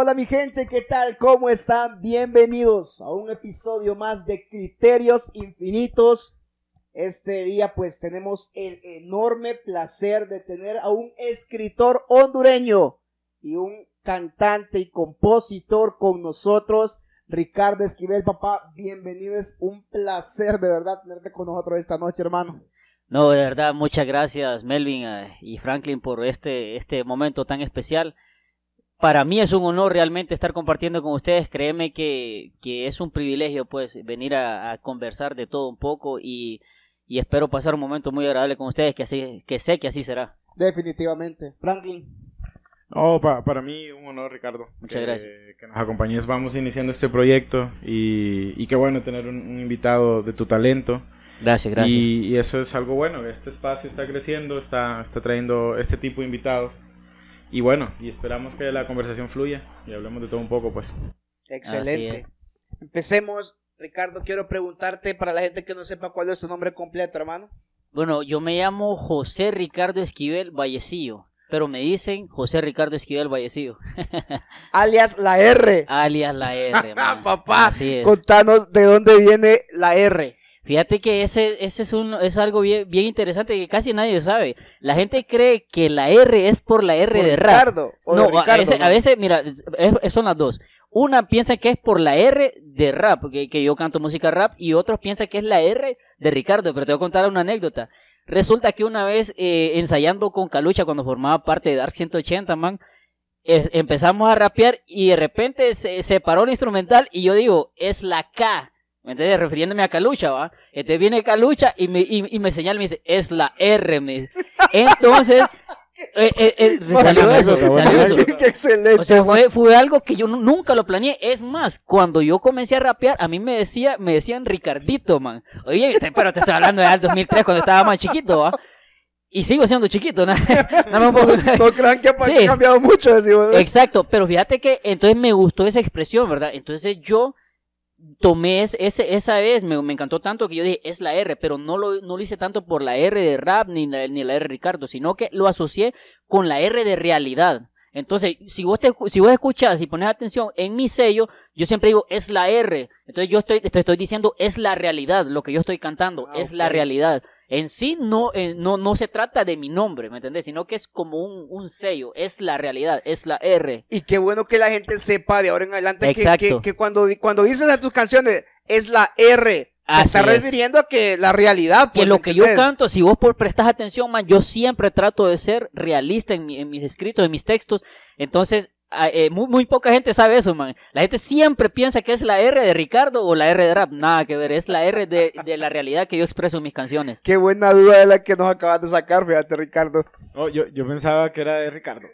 Hola mi gente, ¿qué tal? ¿Cómo están? Bienvenidos a un episodio más de Criterios Infinitos. Este día pues tenemos el enorme placer de tener a un escritor hondureño y un cantante y compositor con nosotros, Ricardo Esquivel. Papá, bienvenido, es un placer de verdad tenerte con nosotros esta noche, hermano. No, de verdad, muchas gracias Melvin eh, y Franklin por este, este momento tan especial para mí es un honor realmente estar compartiendo con ustedes. Créeme que, es un privilegio pues venir a, conversar de todo un poco y, espero pasar un momento muy agradable con ustedes que, así, que sé que así será. Definitivamente. Franklin. No, para mí un honor, Ricardo. Muchas gracias. Que nos acompañes. Vamos iniciando este proyecto y, y qué bueno tener un, invitado de tu talento. Gracias, gracias. Y, eso es algo bueno. Este espacio está creciendo, está, está trayendo este tipo de invitados y bueno, y esperamos que la conversación fluya y hablemos de todo un poco, pues. Excelente. Empecemos. Ricardo, quiero preguntarte para la gente que no sepa cuál es tu nombre completo, hermano. Bueno, yo me llamo José Ricardo Esquivel Vallecillo, pero me dicen José Ricardo Esquivel Vallecillo. Alias la R. Alias la R. Papá, contanos de dónde viene la R. Fíjate que ese, ese es, un, es algo bien, bien interesante que casi nadie sabe. La gente cree que la R es por la R de Ricardo, rap. no, a, veces, a veces, mira, son las dos. Una piensa que es por la R de rap, que, que, yo canto música rap, y otros piensan que es la R de Ricardo, pero te voy a contar una anécdota. Resulta que una vez eh, ensayando con Calucha cuando formaba parte de Dark 180, man, empezamos a rapear y de repente se, se paró el instrumental y yo digo, es la K ¿Me entiendes? Refiriéndome a Calucha, ¿va? Este viene Calucha y me, y, me señala, me dice, es la R, me dice. Entonces, eh, eh, eh salió eso, salió eso. Qué, excelente. O sea, fue, fue, algo que yo nunca lo planeé. Es más, cuando yo comencé a rapear, a mí me decía, me decían Ricardito, man. Oye, pero te estoy hablando de 2003 cuando estaba más chiquito, ¿va? Y sigo siendo chiquito, ¿no? no, no crean que ha cambiado mucho. Exacto, pero fíjate que entonces me gustó esa expresión, ¿verdad? Entonces yo tomé ese, esa vez, me, me, encantó tanto que yo dije, es la R, pero no lo, no lo hice tanto por la R de rap ni la, ni la R de Ricardo, sino que lo asocié con la R de realidad. Entonces, si vos, te, si vos escuchás y pones atención en mi sello, yo siempre digo, es la R. Entonces yo estoy, te estoy diciendo, es la realidad, lo que yo estoy cantando, ah, es la realidad en sí no, eh, no, no se trata de mi nombre, ¿me entendés? Sino que es como un, un, sello, es la realidad, es la R. Y qué bueno que la gente sepa de ahora en adelante que, que, cuando, cuando dices a tus canciones es la R. Te está refiriendo a que la realidad. que pues, lo que yo canto, si vos por prestas atención, man, yo siempre trato de ser realista en, en mis escritos, en mis textos. Entonces, Ah, eh, muy, muy, poca gente sabe eso, man. La gente siempre piensa que es la R de Ricardo o la R de rap. Nada que ver, es la R de, de la realidad que yo expreso en mis canciones. Qué buena duda de la que nos acabas de sacar, fíjate, Ricardo. Oh, yo, yo pensaba que era de Ricardo.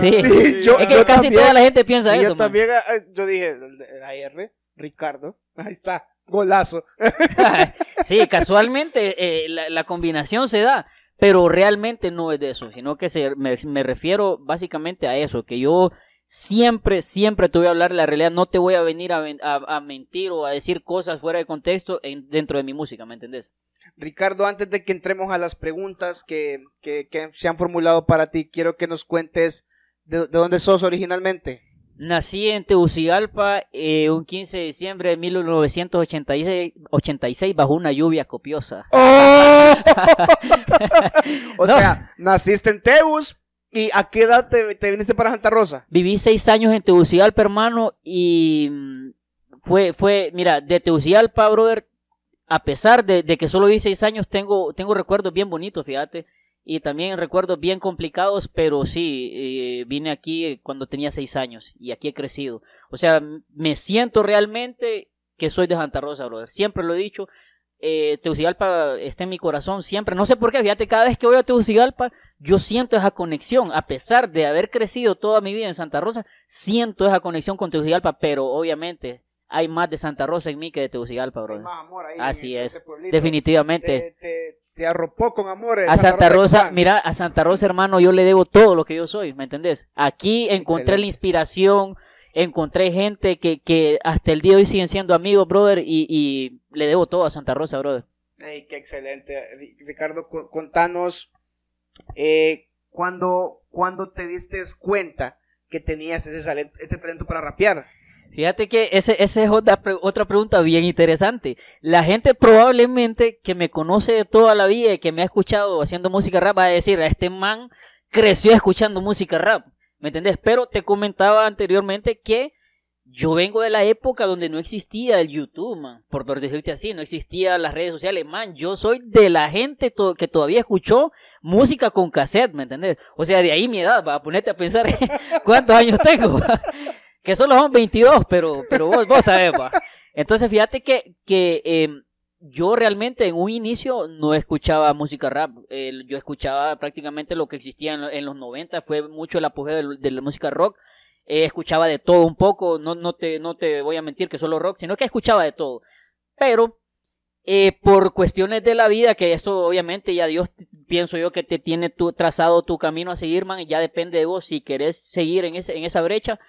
Sí, yo, es que casi toda la gente piensa eso. Yo también, eh, yo dije, la R, Ricardo. Ahí está, golazo. sí, casualmente eh, la, la combinación se da pero realmente no es de eso, sino que se, me, me, refiero básicamente a eso, que yo Siempre, siempre te voy a hablar la realidad. No te voy a venir a, mentir o a decir cosas fuera de contexto dentro de mi música, ¿me entendés? Ricardo, antes de que entremos a las preguntas que, se han formulado para ti, quiero que nos cuentes de, dónde sos originalmente. Nací en Tegucigalpa eh, un 15 de diciembre de 1986 bajo una lluvia copiosa. ¡Oh! o sea, naciste en Teus, ¿Y a qué edad te, viniste para Santa Rosa? Viví seis años en Tegucigalpa, hermano, y mm, fue, fue, mira, de Tegucigalpa, brother, a pesar de, que solo viví seis años, tengo, tengo recuerdos bien bonitos, fíjate, y también recuerdos bien complicados, pero sí, eh, vine aquí cuando tenía seis años, y aquí he crecido. O sea, me siento realmente que soy de Santa Rosa, brother. Siempre lo he dicho, eh, está en mi corazón siempre. No sé por qué, fíjate, cada vez que voy a Tegucigalpa, yo siento esa conexión. A pesar de haber crecido toda mi vida en Santa Rosa, siento esa conexión con Tegucigalpa, pero obviamente hay más de Santa Rosa en mí que de Tegucigalpa, bro. Así es, definitivamente. Te, arropó con amor. A Santa, Rosa, mira, a Santa Rosa, hermano, yo le debo todo lo que yo soy, ¿me entendés? Aquí encontré la inspiración, encontré gente que, que hasta el día de hoy siguen siendo amigos, brother, y, le debo todo a Santa Rosa, brother. Hey, qué excelente. Ricardo, contanos, eh, cuando, cuando te diste cuenta que tenías ese talento, este talento para rapear? Fíjate que esa ese es otra, otra pregunta bien interesante. La gente probablemente que me conoce de toda la vida y que me ha escuchado haciendo música rap va a decir, este man creció escuchando música rap. ¿Me entendés? Pero te comentaba anteriormente que yo vengo de la época donde no existía el YouTube, man, por, decirte así, no existían las redes sociales, man, yo soy de la gente que todavía escuchó música con cassette, ¿me entendés? O sea, de ahí mi edad, va a ponerte a pensar cuántos años tengo, que solo son 22, pero, pero vos, vos sabés, va. Entonces, fíjate que, que em, yo realmente en un inicio no escuchaba música rap, yo escuchaba prácticamente lo que existía en, los 90, fue mucho el apogeo de la música rock, eh, escuchaba de todo un poco, no, no, te, no te voy a mentir que solo rock, sino que escuchaba de todo. Pero eh, por cuestiones de la vida, que esto obviamente ya Dios pienso yo que te tiene tu, trazado tu camino a seguir, man, y ya depende de vos si querés seguir en, ese, en esa brecha.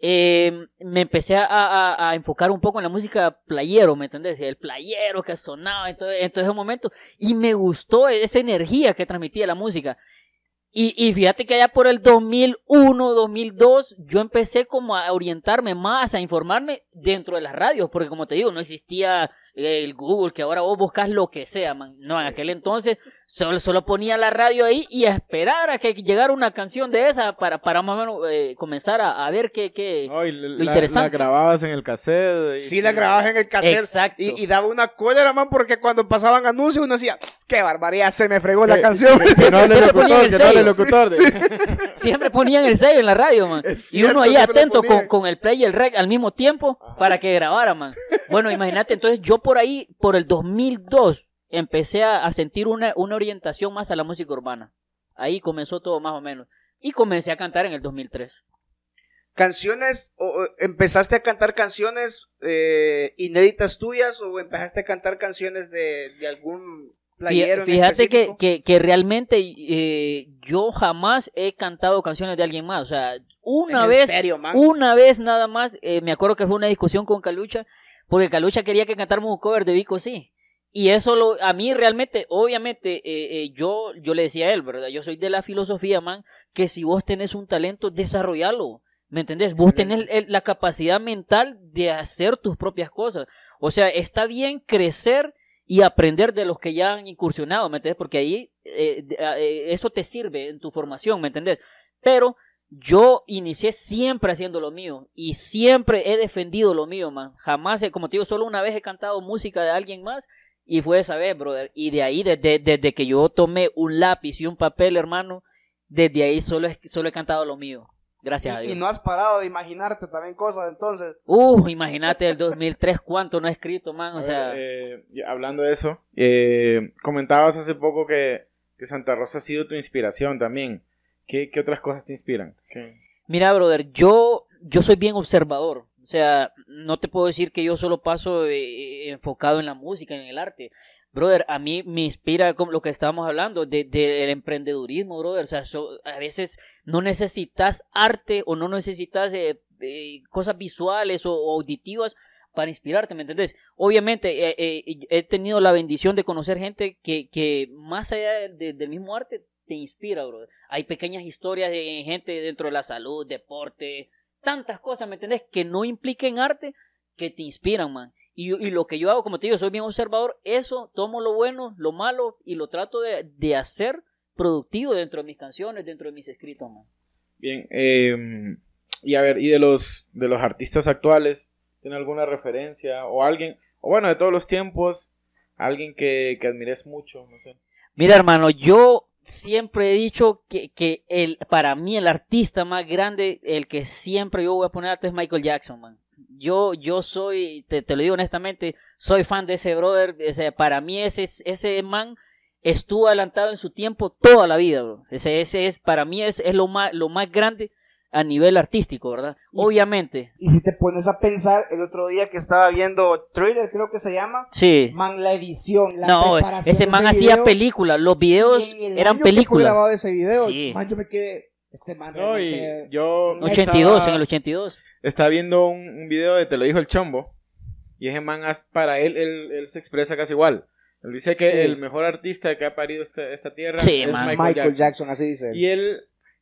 Eh, me empecé a, a, enfocar un poco en la música playero, ¿me entendés? El playero que sonaba en todo, en todo ese momento y me gustó esa energía que transmitía la música. Y, y, fíjate que allá por el 2001, 2002, yo empecé como a orientarme más, a informarme dentro de las radios, porque como te digo, no existía el Google, que ahora vos buscas lo que sea, man. No, en aquel entonces solo, solo ponía la radio ahí y a esperar a que llegara una canción de esa para, para más o menos eh, comenzar a, ver qué, qué lo interesante. La grababas en el cassette. Sí, la grababas en el cassette. Exacto. Y, daba una cólera, man, porque cuando pasaban anuncios uno decía, qué barbaridad, se me fregó la canción. Siempre ponían el sello en la radio, man. y uno ahí atento con, con, el play y el rec al mismo tiempo para que grabara, man. Bueno, imagínate, entonces yo por ahí, por el 2002, empecé a, sentir una, orientación más a la música urbana. Ahí comenzó todo más o menos. Y comencé a cantar en el 2003. ¿Canciones, o, empezaste a cantar canciones eh, inéditas tuyas o empezaste a cantar canciones de, algún playero? Fíjate que, que, realmente eh, yo jamás he cantado canciones de alguien más. O sea, una vez, una vez nada más, eh, me acuerdo que fue una discusión con Calucha porque Calucha quería que cantáramos un cover de Vico, sí. Y eso lo, a mí realmente, obviamente, eh, eh, yo, yo le decía a él, ¿verdad? Yo soy de la filosofía, man, que si vos tenés un talento, desarrollalo. ¿Me entendés? Vos tenés la capacidad mental de hacer tus propias cosas. O sea, está bien crecer y aprender de los que ya han incursionado, ¿me entendés? Porque ahí eh, eso te sirve en tu formación, ¿me entendés? Pero yo inicié siempre haciendo lo mío y siempre he defendido lo mío, man. Jamás, como te digo, solo una vez he cantado música de alguien más y fue esa vez, brother. Y de ahí, desde, desde que yo tomé un lápiz y un papel, hermano, desde ahí solo he, solo he cantado lo mío. Gracias a Dios. Y no has parado de imaginarte también cosas entonces. Uh, imagínate el 2003 cuánto no he escrito, man. O sea. Eh, hablando de eso, eh, comentabas hace poco que, que Santa Rosa ha sido tu inspiración también. ¿Qué, otras cosas te inspiran? Mira, brother, yo, yo soy bien observador. O sea, no te puedo decir que yo solo paso eh, enfocado en la música, en el arte. Brother, a mí me inspira como lo que estábamos hablando del de, emprendedurismo, brother. O sea, a veces no necesitas arte o no necesitas eh, eh, cosas visuales o, auditivas para inspirarte, ¿me entendés? Obviamente he tenido la bendición de conocer gente que, que más allá del mismo arte te inspira, bro. Hay pequeñas historias de gente dentro de la salud, deporte, tantas cosas, ¿me entendés? Que no impliquen arte, que te inspiran, man. Y, y, lo que yo hago, como te digo, soy bien observador, eso tomo lo bueno, lo malo y lo trato de, de hacer productivo dentro de mis canciones, dentro de mis escritos, man. Bien, eh, y a ver, ¿y de los, de los artistas actuales? ¿Tiene alguna referencia? O alguien, o bueno, de todos los tiempos, alguien que, que admires mucho, no sé. Mira, hermano, yo siempre he dicho que, que, el, para mí el artista más grande, el que siempre yo voy a poner alto es Michael Jackson, man. Yo, yo soy, te, te lo digo honestamente, soy fan de ese brother. Ese, para mí ese, ese man estuvo adelantado en su tiempo toda la vida, bro. Ese, ese es, para mí es, es lo, más, lo más grande a nivel artístico, ¿verdad? Obviamente. Y si te pones a pensar, el otro día que estaba viendo Thriller, creo que se llama. Sí. Man, la edición, la No, ese man hacía películas, los videos eran películas. Grabado ese video, sí. man, yo me quedé, este man no, y yo 82, en el 82. Estaba viendo un, video de Te lo dijo el chombo, y ese man, para él, él, se expresa casi igual. Él dice que el mejor artista que ha parido esta, esta tierra es Michael, Michael Jackson. así dice. Y él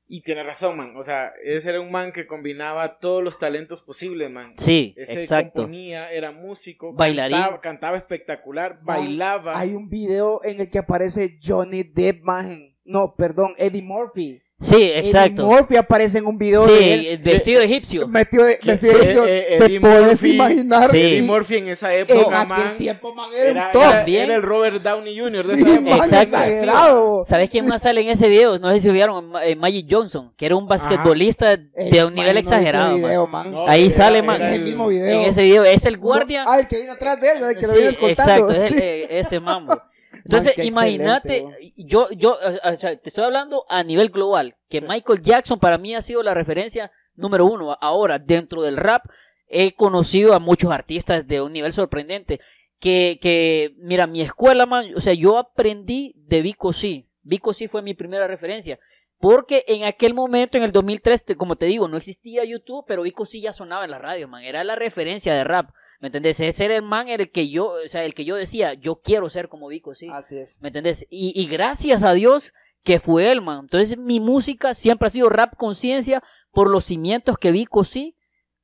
Y tiene razón, man. O sea, ese era un man que combinaba todos los talentos posibles, man. Sí, Ese exacto. componía, era músico, Bailarín. cantaba, cantaba espectacular, Man, bailaba. Hay un video en el que aparece Johnny Depp, man. No, perdón, Eddie Murphy. Sí, Eddie exacto. Murphy aparece en un video de él. Sí, el vestido egipcio. Metido de, vestido de sí, egipcio. eh, Te Eddie puedes Murphy- imaginar. Sí. Eddie Murphy en esa en época, aquel man. tiempo, man, era, Era, top. era- También. era el Robert Downey Jr. de Sí, esa época. man, Exacto. exagerado. ¿Sabes quién más sale en ese video? No sé si vieron, eh, Magic Johnson, que era un basquetbolista Eh, de un man, nivel no vi exagerado. ese man. video, man. No, Ahí era- sale, man. El mismo video. En ese video es el guardia. No, ah, el que viene atrás de él, el que lo Sí, viene escoltando. exacto, es el- Sí. eh, ese mambo. Entonces, imagínate, yo, yo, o sea, te estoy hablando a nivel global, que Michael Jackson para mí ha sido la referencia número uno. Ahora, dentro del rap, he conocido a muchos artistas de un nivel sorprendente. Que, que mira, mi escuela, man, o sea, yo aprendí de Vico C. Vico C fue mi primera referencia. Porque en aquel momento, en el 2003, te- como te digo, no existía YouTube, pero Vico C ya sonaba en la radio, man. Era la referencia de rap. ¿Me entendés? Ese era el man el que yo, o sea, el que yo decía, yo quiero ser como Vico, sí. Así es. ¿Me entendés? Y, y gracias a Dios que fue él, man. Entonces mi música siempre ha sido rap conciencia por los cimientos que Vico sí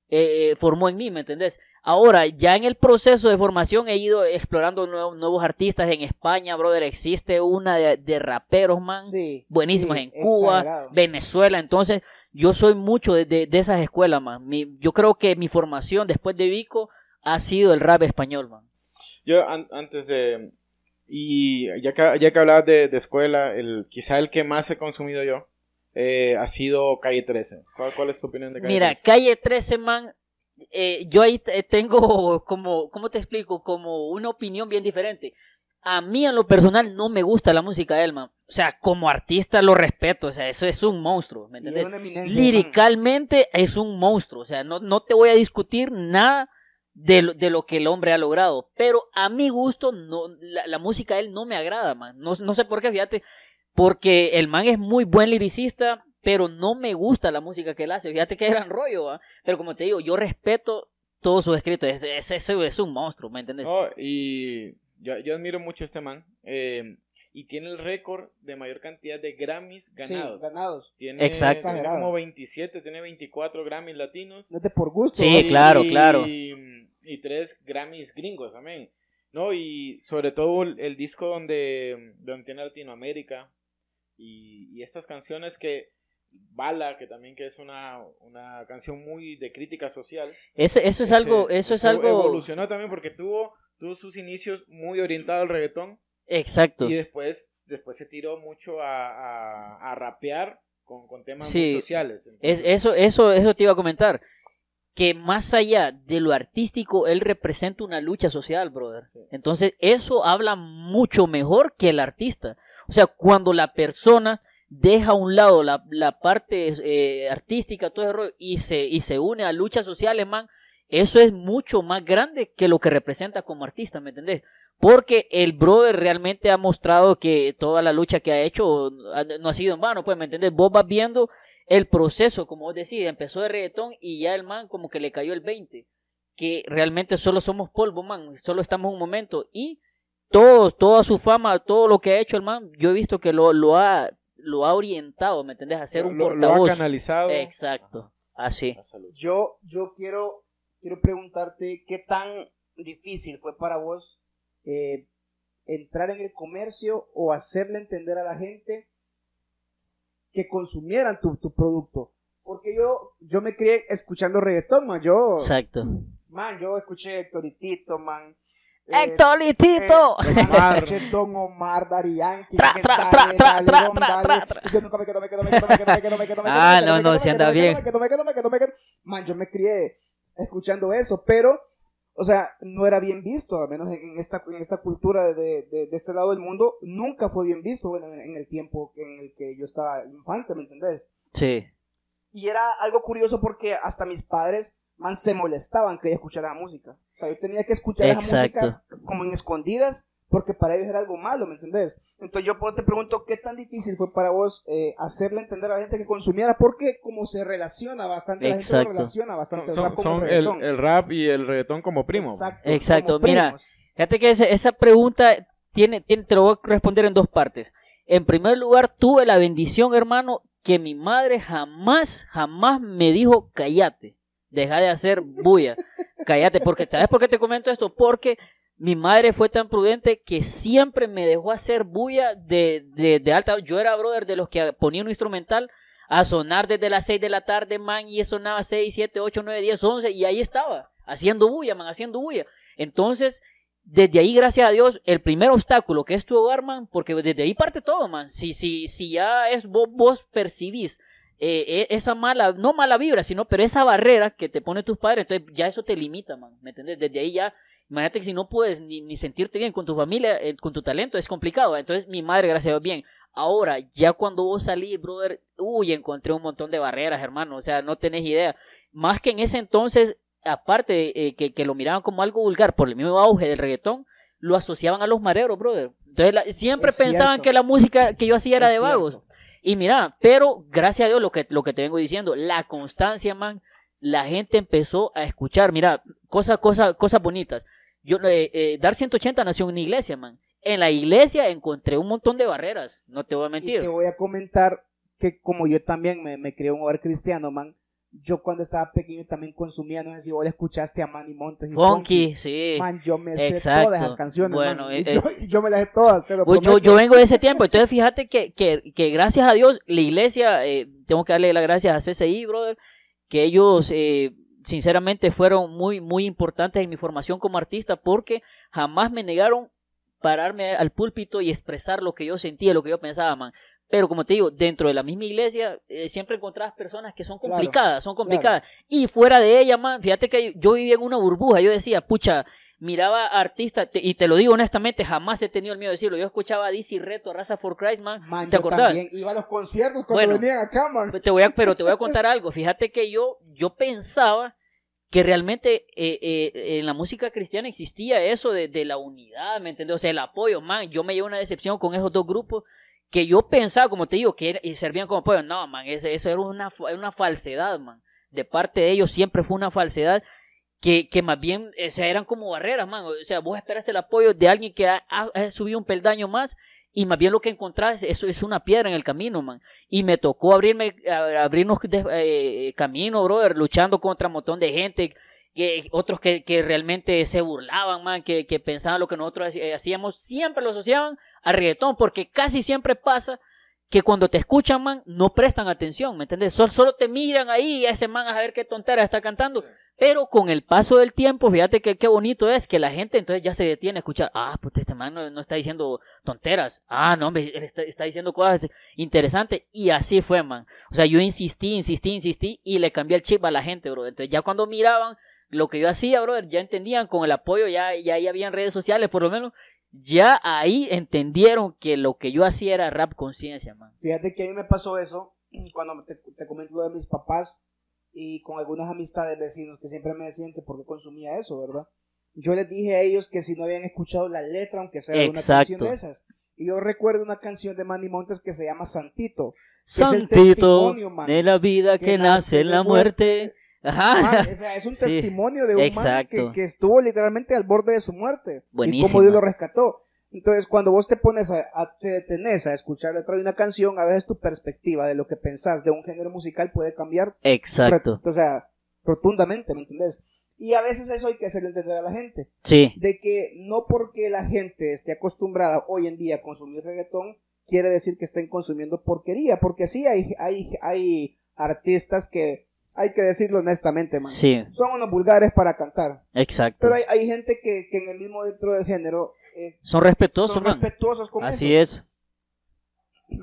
eh, formó en mí, ¿me entendés? Ahora, ya en el proceso de formación he ido explorando nuevos, nuevos artistas en España, brother. Existe una de, de raperos, man. Sí. Buenísimas sí, en Cuba, exagerado. Venezuela. Entonces, yo soy mucho de, de- de esas escuelas, man. Mi- yo creo que mi formación después de Vico ha sido el rap español, man. Yo an- antes de... Y ya que, ya que hablabas de, de escuela, el, quizá el que más he consumido yo eh, ha sido Calle 13. ¿Cuál, cuál es tu opinión de Calle Mira, 13? calle 13, man. eh, yo ahí te- tengo como, ¿cómo te explico? Como una opinión bien diferente. A mí, en lo personal, no me gusta la música de él, man. O sea, como artista lo respeto. O sea, eso es un monstruo, ¿me una eminencia, man. Liricalmente es un monstruo. O sea, no, no te voy a discutir nada de lo, de lo que el hombre ha logrado. Pero a mi gusto, no, la, la música de él no me agrada, man. No, no sé por qué, fíjate. Porque el man es muy buen liricista, pero no me gusta la música que él hace. Fíjate que gran rollo, ¿va? Pero como te digo, yo respeto todos sus escritos. Es, es, es, un monstruo, ¿me entiendes? No, y yo, yo admiro mucho a este man. eh, y tiene el récord de mayor cantidad de Grammys Sí, ganados. ganados. Tiene, Exacto. tiene como 27, tiene 24 Grammys latinos. No es de por gusto. Sí, Y- claro, claro. Y, y tres Grammys gringos también. No, y sobre todo el, el disco donde, donde tiene Latinoamérica. Y, y estas canciones que. Bala, que también que es una, una canción muy de crítica social. Ese- eso es Ese- algo, eso es algo. Evolucionó también porque tuvo, tuvo sus inicios muy orientado al reggaetón. Exacto. Y después, después se tiró mucho a, a, a rapear con, con temas Sí, muy sociales. Es, eso, eso, eso te iba a comentar. Que más allá de lo artístico, él representa una lucha social, brother. Sí. Entonces, eso habla mucho mejor que el artista. O sea, cuando la persona deja a un lado la, la parte eh, artística, todo ese rollo, y se, y se une a luchas sociales, man, eso es mucho más grande que lo que representa como artista, ¿me entendés? Porque el brother realmente ha mostrado que toda la lucha que ha hecho no ha sido en vano, pues, ¿me entendés? Vos vas viendo el proceso, como vos decís, empezó de reggaetón y ya el man como que le cayó el 20, que realmente solo somos polvo, man, solo estamos en un momento y todo, toda su fama, todo lo que ha hecho el man, yo he visto que lo, lo ha lo ha orientado, ¿me entendés? A ser un lo, lo ha portavoz. canalizado. Exacto, así. Yo, yo quiero, quiero preguntarte qué tan difícil fue para vos eh, entrar en el comercio o hacerle entender a la gente que consumieran tu, tu producto. Porque yo, yo me crié escuchando reggaetón, man. Yo, Exacto. man, yo escuché Hectoritito, man. Eh, ¡Héctor Litito! eh, escuché Don Omar, Dari Yankee. Tra, tra, tra, tra, tra, tra, Yo nunca me quedo, me quedo, me quedo, me quedo, me quedo, me quedo, me quedo, Ah, no, no, me si anda bien. Me quedo, me quedo, me quedo, me quedo. Man, yo me crié escuchando eso, pero, o sea, no era bien visto, al menos en, esta, en esta cultura de, de, de este lado del mundo, nunca fue bien visto, bueno, en, el tiempo en el que yo estaba infante, ¿me entendés? Sí. Y era algo curioso porque hasta mis padres, man, se molestaban que yo escuchara música. O sea, yo tenía que escuchar esa Exacto. música como en escondidas porque para ellos era algo malo, ¿me entendés? Entonces yo pues, te pregunto, ¿qué tan difícil fue para vos eh, hacerle entender a la gente que consumiera? Porque como se relaciona bastante, la gente Exacto. lo relaciona bastante Son, el rap con son el el, reggaetón. el rap y el reggaetón como primo. Exacto, Exacto, como mira, primos. Fíjate que esa pregunta tiene, tiene, te lo voy a responder en dos partes. En primer lugar, tuve la bendición, hermano, que mi madre jamás, jamás me dijo, cállate, deja de hacer bulla, cállate, porque, ¿sabes por qué te comento esto? Porque mi madre fue tan prudente que siempre me dejó hacer bulla de, de, alta. Yo era brother de los que ponía un instrumental a sonar desde las 6 de la tarde, man, y sonaba 6, 7, 8, 9, 10, 11, y ahí estaba, haciendo bulla, man, haciendo bulla. Entonces, desde ahí, gracias a Dios, el primer obstáculo que es tu hogar, man, porque desde ahí parte todo, man. Si, si, si ya es vos, vos percibís eh, e, esa mala, no mala vibra, sino, pero esa barrera que te pone tus padres, entonces ya eso te limita, man, ¿me entiendes? Desde ahí ya, imagínate que si no puedes ni, ni sentirte bien con tu familia, eh, con tu talento, es complicado. Entonces, mi madre, gracias a Dios, bien. Ahora, ya cuando vos salís, brother, uy, encontré un montón de barreras, hermano, o sea, no tenés idea. Más que en ese entonces, aparte eh, que, que, lo miraban como algo vulgar por el mismo auge del reggaetón, lo asociaban a los mareros, brother. Entonces la, siempre Es pensaban cierto. que la música que yo hacía era Es de vagos. cierto. Y mira, pero gracias a Dios lo que, lo que te vengo diciendo, la constancia, man, la gente empezó a escuchar, mira, cosas, cosas, cosas bonitas. Yo, eh, eh, Dar 180 nació en una iglesia, man. En la iglesia encontré un montón de barreras, no te voy a Y mentir. te voy a comentar que como yo también me, me crié en un hogar cristiano, man, yo cuando estaba pequeño también consumía, no sé si vos le escuchaste a Manny Montes y Funky, sí. Man, yo me sé Exacto. todas esas canciones, Bueno, man. eh, Y yo, y yo me las sé todas, te lo Pues yo, vengo de ese tiempo, entonces fíjate que, que, que gracias a Dios, la iglesia, eh, tengo que darle las gracias a CCI, brother, que ellos eh, sinceramente fueron muy, muy importantes en mi formación como artista porque jamás me negaron pararme al púlpito y expresar lo que yo sentía, lo que yo pensaba, man. Pero como te digo, dentro de la misma iglesia eh, siempre encontrabas personas que son Claro, complicadas, son complicadas. Y fuera de ella, man, fíjate que yo vivía en una burbuja, yo decía, pucha, miraba artistas, te- y te lo digo honestamente, jamás he tenido el miedo de decirlo. Yo escuchaba a DC Reto, a Raza for Christ, man. Man, ¿Te acordás? también iba a los conciertos cuando Bueno. venían acá, man. Te voy a, pero te voy a contar algo. Fíjate que yo, yo pensaba que realmente eh, eh, en la música cristiana existía eso de, de la unidad, ¿me entiendes? O sea, el apoyo, man. Yo me llevo una decepción con esos dos grupos que yo pensaba, como te digo, que servían como apoyo. No, man, eso era una, una falsedad, man. De parte de ellos siempre fue una falsedad que, que más bien o eran como barreras, man. O sea, vos esperas el apoyo de alguien que ha, ha- subido un peldaño más y más bien lo que encontrás es, es una piedra en el camino, man. Y me tocó abrirme, abrirnos de- eh, camino, brother, luchando contra un montón de gente, que, otros que, que realmente se burlaban, man, que, que pensaban lo que nosotros eh, hacíamos, siempre lo asociaban al reggaetón, porque casi siempre pasa que cuando te escuchan, man, no prestan atención, ¿me entiendes? Solo, solo te miran ahí y ese man a ver qué tontera está cantando. Pero con el paso del tiempo, fíjate que qué bonito es que la gente entonces ya se detiene a escuchar, ah, pues este man no, no está diciendo tonteras, ah, no, hombre, está, está diciendo cosas interesantes. Y así fue, man. O sea, yo insistí, insistí, insistí y le cambié el chip a la gente, bro. Entonces ya cuando miraban lo que yo hacía, brother, ya entendían con el apoyo, ya, ya, ya habían redes sociales, por lo menos, ya ahí entendieron que lo que yo hacía era rap conciencia, man. Fíjate que a mí me pasó eso cuando te, te comento lo de mis papás y con algunas amistades vecinos que siempre me decían que por qué consumía eso, ¿verdad? Yo les dije a ellos que si no habían escuchado la letra, aunque sea de una canción de esas. Y yo recuerdo una canción de Manny Montes que se llama Santito. Santito man, de la vida que, nace en la muerte. Ajá. Man, o sea, es un Sí, testimonio de un man exacto. que, que estuvo literalmente al borde de su muerte. Y Buenísimo. cómo Dios lo rescató. Entonces, cuando vos te pones a, a- te detenés a escuchar letra de una canción, a veces tu perspectiva de lo que pensás de un género musical puede cambiar. Exacto. re- O sea, rotundamente, ¿me entendés? Y a veces eso hay que hacerle entender a la gente. Sí, De que no porque la gente esté acostumbrada hoy en día a consumir reggaetón, quiere decir que estén consumiendo porquería. Porque sí hay, hay, hay artistas que, hay que decirlo honestamente, man. sí, Son unos vulgares para cantar. exacto. Pero hay, hay gente que, que en el mismo dentro del género eh, Son respetuosos, son man. respetuosos con Así eso. es.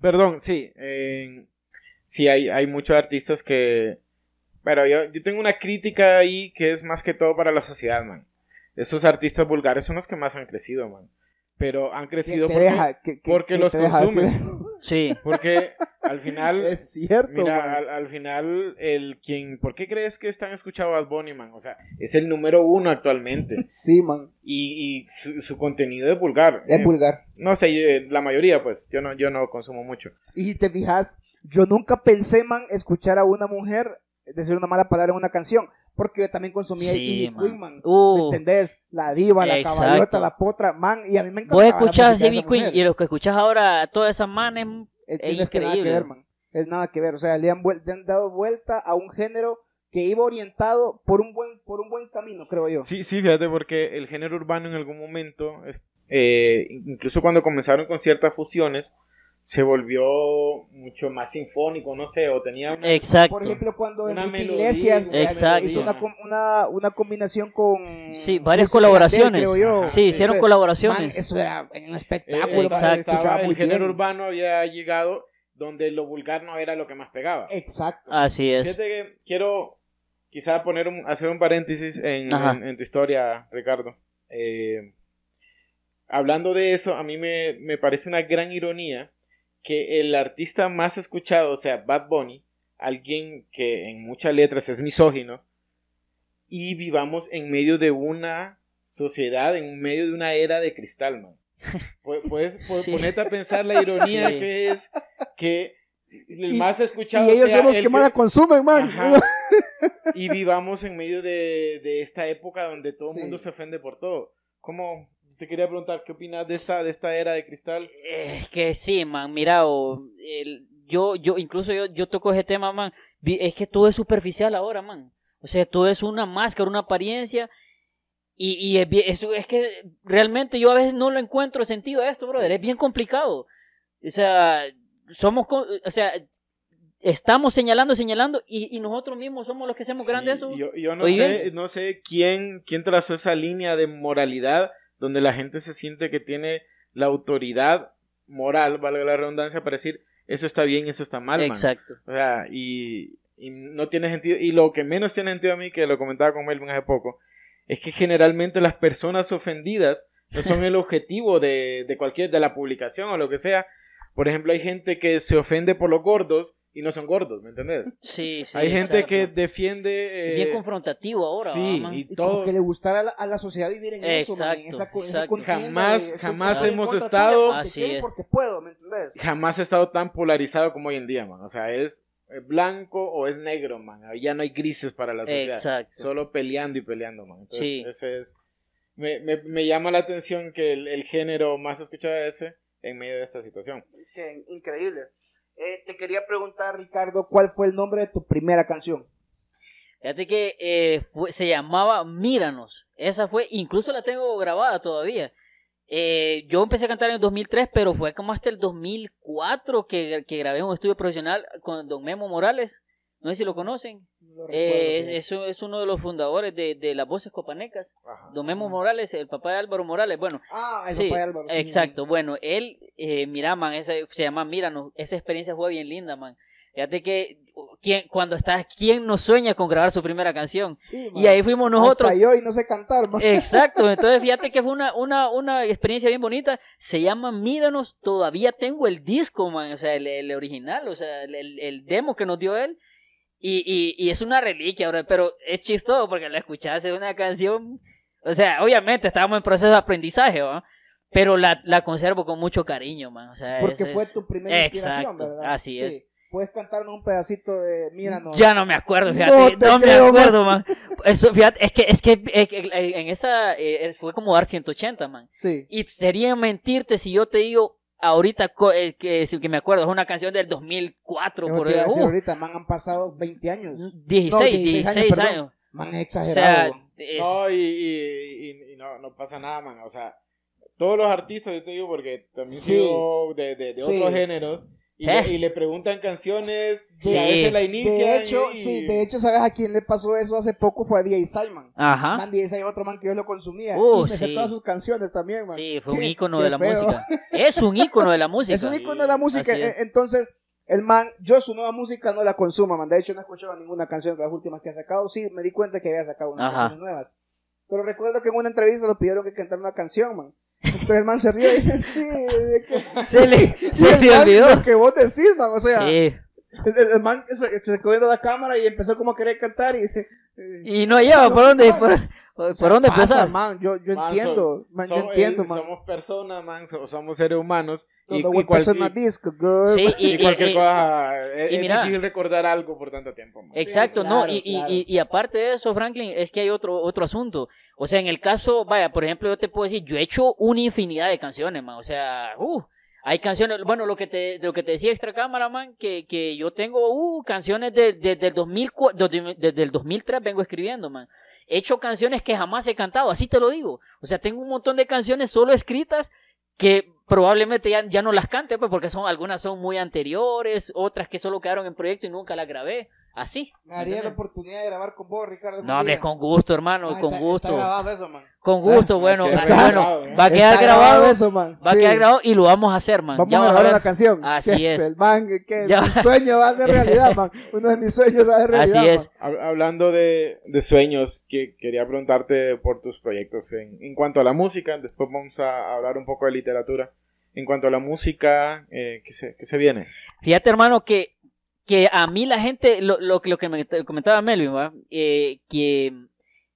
Perdón, sí. eh, sí, hay, hay muchos artistas que... Pero yo, yo tengo una crítica ahí que es más que todo para la sociedad, man. Esos artistas vulgares son los que más han crecido, man. Pero han crecido porque, deja- que- que- porque que los consumen. Sí. Porque al final... Es cierto, Mira, al, al final, el quien... ¿Por qué crees que están escuchando a Bad Bunny, man? O sea, es el número uno actualmente. Sí, man. Y, y su, su contenido es vulgar. Es Eh, vulgar. No sé, eh, la mayoría, pues. Yo no, yo no consumo mucho. Y si te fijas, yo nunca pensé, man, escuchar a una mujer decir una mala palabra en una canción. Porque yo también consumía Sí, man. Queen, man. ¿Me Uh, entendés? La diva, la Exacto. caballota, la potra, man. Y a mí me encanta. vos escuchás a Queen y los que escuchás ahora, todas esas manes, Es, Es es que nada que increíble. ver, man. Es nada que ver. O sea, le han, le han dado vuelta a un género que iba orientado por un buen, por un buen camino, creo yo. Sí, sí, fíjate, porque el género urbano en algún momento, es- eh, incluso cuando comenzaron con ciertas fusiones, se volvió mucho más sinfónico, no sé, o tenía una- Exacto. Por ejemplo, cuando Una Enrique melodía, Iglesias una Exacto. hizo una, com- una, una combinación con... Sí, varias colaboraciones. creo yo. Sí, hicieron Entonces, colaboraciones. man, eso era un eh, espectáculo. estaba- Exacto. escuchaba el muy género bien. urbano había llegado donde lo vulgar no era lo que más pegaba. Exacto. Así es. Fíjate que quiero quizá poner un, hacer un paréntesis en, en- en tu historia, Ricardo. Eh, hablando de eso, a mí me, me parece una gran ironía que el artista más escuchado, o sea, Bad Bunny, alguien que en muchas letras es misógino, y vivamos en medio de una sociedad, en medio de una era de cristal, man. Pu- Puedes, pu- Sí. ponerte a pensar la ironía Sí. que es que el Y- más escuchado Y ellos son los el que más la consumen, man. Ajá. y vivamos en medio de, de esta época donde todo el Sí. mundo se ofende por todo. ¿Cómo? Te quería preguntar, ¿qué opinas de esta, de esta era de cristal? Es que sí, man, mira, o, el- yo, yo, incluso yo, yo toco ese tema, man, es que todo es superficial ahora, man. O sea, todo es una máscara, una apariencia, y, y es, bien- es que realmente yo a veces no lo encuentro sentido a esto, brother, es bien complicado. O sea, somos, o sea, estamos señalando, señalando, y, y nosotros mismos somos los que hacemos grandes eso. Yo, yo no, Oye. sé, no sé quién, quién trazó esa línea de moralidad donde la gente se siente que tiene la autoridad moral, valga la redundancia, para decir eso está bien y eso está mal. man. Exacto. O sea, y, y no tiene sentido. Y lo que menos tiene sentido a mí, que lo comentaba con Melvin hace poco, es que generalmente las personas ofendidas no son el objetivo de, de cualquier, de la publicación o lo que sea. Por ejemplo, hay gente que se ofende por los gordos y no son gordos, ¿me entendés? Sí, sí. hay gente exacto. que defiende... Es bien eh, confrontativo ahora, sí, ¿va, man? y como todo... que le gustara a la, a la sociedad vivir en eso, man, en Exacto, esa, esa exacto. Jamás- de, jamás hemos estado- porque Así es. porque puedo, ¿me entendés? jamás ha estado tan polarizado como hoy en día, man. O sea, es eh, blanco o es negro, man. Ya no hay grises para la sociedad. Exacto. Solo peleando y peleando, man. Entonces, Sí. ese es... Me, me, me llama la atención que el, el género más escuchado es ese en medio de esta situación. Qué increíble. Eh, te quería preguntar, Ricardo, ¿cuál fue el nombre de tu primera canción? Fíjate que eh, fue- se llamaba Míranos. Esa fue, incluso la tengo grabada todavía. Eh, yo empecé a cantar en el 2003, pero fue como hasta el 2004 que, que grabé un estudio profesional con don Memo Morales. No sé si lo conocen. Eh, es, uno de los fundadores de, de las voces copanecas. Don Memo Morales, el papá de Álvaro Morales. Bueno, Ah, el sí, papá de Álvaro. sí, exacto. Bueno, él, eh, mira, man, ese, se llama Míranos. Esa experiencia fue bien linda, man. Fíjate que ¿quién, cuando estás, ¿quién no sueña con grabar su primera canción? Sí, Y ahí fuimos nosotros. Hasta yo y no sé cantar, man. Exacto, entonces fíjate que fue una, una, una experiencia bien bonita. Se llama Míranos, todavía tengo el disco, man, o sea, el, el original, o sea, el- el demo que nos dio él. Y, y, y es una reliquia, bro, pero es chistoso porque lo escuchás, es una canción, o sea, obviamente estábamos en proceso de aprendizaje, ¿va? Pero la, la conservo con mucho cariño, man, o sea, Porque fue es- tu primera inspiración, Exacto, ¿verdad? así es. Puedes cantarnos un pedacito de Mira, no. Ya no me acuerdo, No fíjate, te no, me creo, acuerdo, man. Eso, fíjate, es que, es que que, en esa, eh, fue como dar 180, man. Sí. Y sería mentirte si yo te digo ahorita co- eh, que, si- que me acuerdo, es una canción del 2004, Eso por te iba a decir uh, ahorita, man, han pasado 20 años. 16, No, 16 16 años, años. Man, es O exagerado. sea, es- No, y, y- y- y no, no pasa nada, man. O sea, todos los artistas, yo te digo, porque también Sí. sigo de, de, de Sí. otros géneros, y, ¿Eh? le, y le preguntan canciones, y Sí. a veces la inician. de hecho, y- sí, de hecho, ¿sabes a quién le pasó eso hace poco? Fue a DJ Simon. Ajá. Man, DJ Simon, otro man que yo lo consumía. Uh, y me sé sí. todas sus canciones también, man. Sí, fue un ícono de la feo. música. Es un ícono de la música. Es un icono de la música. E- Entonces, el man, yo su nueva música no la consumo, man. De hecho, no he escuchado ninguna canción de las últimas que ha sacado. Sí, me di cuenta que había sacado unas Ajá. canciones nuevas. Pero recuerdo que en una entrevista lo pidieron que cantara una canción, man. Entonces el man se rió y dice, sí, de que... Se le, se el le olvidó. Lo que vos decís, man. O sea, Sí. el, el- el man se, se quedó viendo la cámara y empezó como a querer cantar y dice... eh, Y no lleva por dónde, por, por o sea, dónde pasa, empezar. man. Yo, yo Man, entiendo, man, yo Somos- entiendo, eh, man. Somos personas, man, so- somos seres humanos. Y, Todo y y- disco, girl. Sí, y y, cualquier cosa, es, y es mira. difícil recordar algo por tanto tiempo. man. Exacto, Sí, no, claro, y, y- claro. y- y aparte de eso, Franklin, es que hay otro, otro asunto. O sea, en el caso, vaya, por ejemplo, yo te puedo decir, yo he hecho una infinidad de canciones, man. O sea, uh, Hay canciones, bueno, lo que te, lo que te decía Extra Cámara, man, que, que yo tengo uh, canciones desde de, del 2004, desde el 2003 vengo escribiendo, man. He hecho canciones que jamás he cantado, así te lo digo. O sea, tengo un montón de canciones solo escritas que probablemente ya, ya no las cante, pues porque son algunas son muy anteriores, otras que solo quedaron en proyecto y nunca las grabé. Así. Me haría la oportunidad de grabar con vos, Ricardo. No, hombre, con gusto, hermano, con está- gusto. está grabado eso, man. Con gusto, Ah, bueno, grabado, bueno, ¿eh? va a quedar Está grabado, eso, man. va a quedar grabado y lo vamos a hacer, man. Vamos Ya a grabar una canción. Así Que es. El man, que Ya. mi sueño va a ser realidad, man. Uno de mis sueños va a ser realidad. Así es. Hab- Hablando de, de sueños, que quería preguntarte por tus proyectos en, en cuanto a la música, después vamos a hablar un poco de literatura. En cuanto a la música, eh, ¿qué, se, qué se viene? Fíjate, hermano, que, que a mí la gente, lo, lo, lo que me comentaba Melvin. Eh, que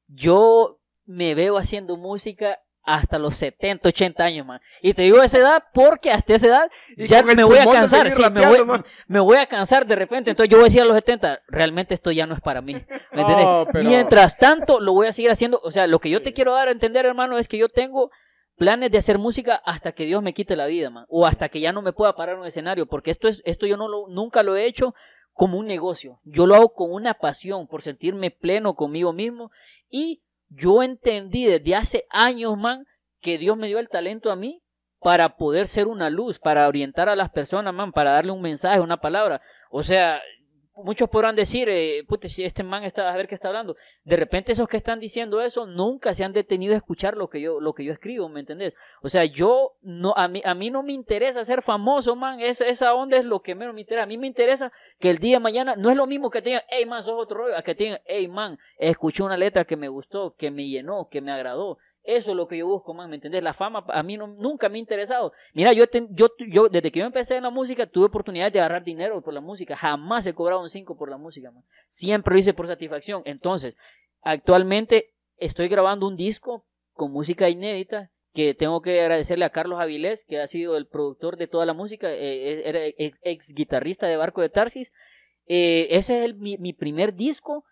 yo me veo haciendo música hasta los 70, 80 años, man. Y te digo esa edad porque hasta esa edad Y ya me voy a cansar, sí, me voy, man. me voy a cansar de repente. Entonces yo voy a decir a los 70, realmente esto ya no es para mí. ¿Me pero- Mientras tanto, lo voy a seguir haciendo. O sea, lo que yo te quiero dar a entender, hermano, es que yo tengo planes de hacer música hasta que Dios me quite la vida, man. O hasta que ya no me pueda parar un escenario. Porque esto es, esto yo no lo, nunca lo he hecho como un negocio. Yo lo hago con una pasión, por sentirme pleno conmigo mismo. Y yo entendí desde hace años, man, que Dios me dio el talento a mí para poder ser una luz, para orientar a las personas, man, para darle un mensaje, una palabra. O sea, muchos podrán decir, eh, puta, si este man está, a ver qué está hablando. De repente esos que están diciendo eso nunca se han detenido a escuchar lo que yo, lo que yo escribo, ¿me entendés? O sea, yo no, a mí, a mí no me interesa ser famoso, man. Esa, esa onda es lo que menos me interesa. A mí me interesa que el día de mañana no es lo mismo que te digan, hey man, sos otro rollo, a que te digan, hey man, escuché una letra que me gustó, que me llenó, que me agradó. Eso es lo que yo busco, man, ¿me entendés? La fama a mí no, nunca me ha interesado. Mira, yo, ten- yo, yo, desde que yo empecé en la música, tuve oportunidad de agarrar dinero por la música. Jamás he cobrado un 5 por la música, man. Siempre lo hice por satisfacción. Entonces, actualmente estoy grabando un disco con música inédita que tengo que agradecerle a Carlos Avilés, que ha sido el productor de toda la música, eh, era ex, guitarrista de Barco de Tarsis. Eh, ese es mi primer disco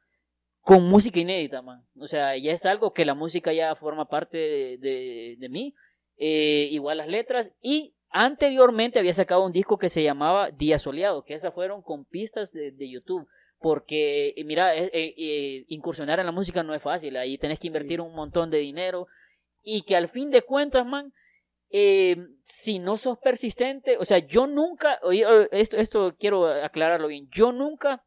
con música inédita, man. O sea, ya es algo que la música ya forma parte de, de- de mí. Eh, igual las letras. Y anteriormente había sacado un disco que se llamaba Día Soleado, que esas fueron con pistas de, de YouTube. Porque, eh, mira, eh, incursionar en la música no es fácil. Ahí tenés que invertir un montón de dinero. Y que al fin de cuentas, man, si no sos persistente, o sea, yo nunca, esto, esto quiero aclararlo bien, yo nunca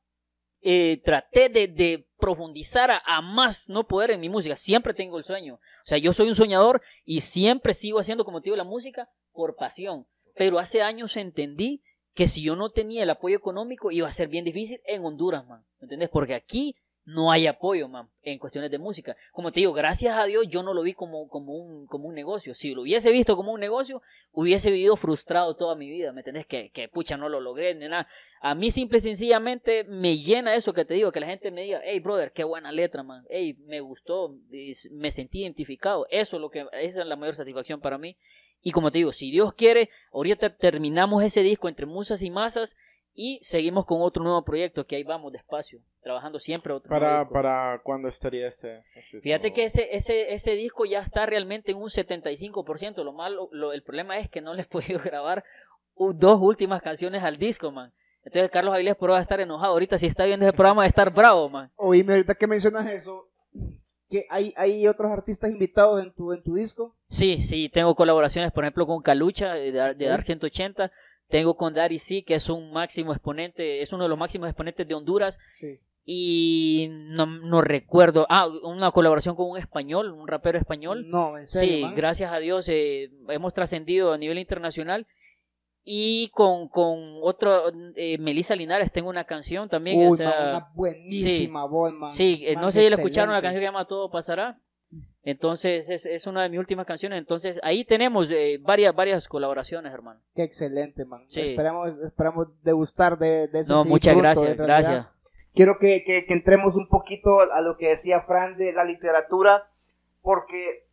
traté de, de profundizar a, más no poder en mi música. Siempre tengo el sueño. O sea, yo soy un soñador y siempre sigo haciendo, como te digo, la música por pasión. Pero hace años entendí que si yo no tenía el apoyo económico iba a ser bien difícil en Honduras, man. ¿Me entiendes? Porque aquí no hay apoyo, man, en cuestiones de música. Como te digo, gracias a Dios yo no lo vi como, como, un, como un negocio. Si lo hubiese visto como un negocio, hubiese vivido frustrado toda mi vida, ¿me entendés? Que, que pucha, no lo logré, ni nada. A mí simple y sencillamente me llena eso que te digo, que la gente me diga, hey, brother, qué buena letra, man. Hey, me gustó, me sentí identificado. Eso es lo que, esa es la mayor satisfacción para mí. Y como te digo, si Dios quiere, ahorita terminamos ese disco entre musas y masas y seguimos con otro nuevo proyecto que ahí vamos despacio, trabajando siempre otro nuevo ¿Para, disco. para cuándo estaría este? este Fíjate nuevo? que ese, ese, ese disco ya está realmente en un 75%. Lo malo, lo- el problema es que no les he podido grabar dos últimas canciones al disco, man. Entonces Carlos Avilés por va a estar enojado. Ahorita si está viendo ese programa va a estar bravo, man. Oíme, ahorita que mencionas eso, que hay, hay otros artistas invitados en tu, en tu disco. Sí, sí, tengo colaboraciones, por ejemplo, con Calucha de, Dar- de Ok. Dar 180. Tengo con Dari C, que es un máximo exponente, es uno de los máximos exponentes de Honduras. Sí. Y no, no recuerdo. Ah, una colaboración con un español, un rapero español. No, en serio, Sí, man. gracias a Dios eh, hemos trascendido a nivel internacional. Y con, con otro, eh, Melissa Linares, tengo una canción también. Uy, o man, sea, una buenísima voz, man. sí, eh, Man, no sé si le escucharon la canción que se llama Todo Pasará. Entonces, es, es una de mis últimas canciones. Entonces, ahí tenemos eh, varias, varias colaboraciones, hermano. Qué excelente, man. Sí. Esperamos, esperamos degustar de, de eso. No, sí, muchas pronto, gracias, gracias. Quiero que, que- que entremos un poquito a lo que decía Fran de la literatura, porque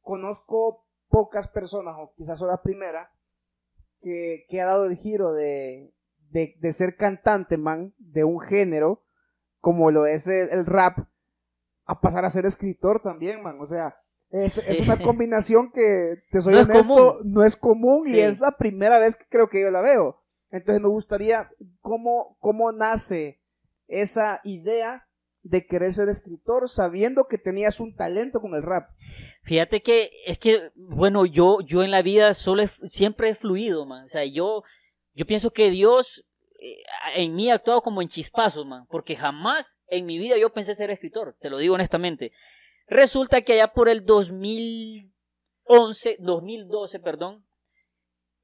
conozco pocas personas, o quizás soy la primera, que, que ha dado el giro de, de, de ser cantante, man, de un género, como lo es el, el rap, a pasar a ser escritor también, man. O sea, Es, es una combinación que, te soy No honesto, no es común y es la primera vez que creo que yo la veo. Entonces me gustaría cómo, cómo nace esa idea de querer ser escritor sabiendo que tenías un talento con el rap. Fíjate que es que, bueno, yo, yo en la vida solo he- siempre he fluido, man. O sea, yo, yo pienso que Dios en mí ha actuado como en chispazos, man. Porque jamás en mi vida yo pensé ser escritor, te lo digo honestamente. Resulta que allá por el 2011, 2012, perdón,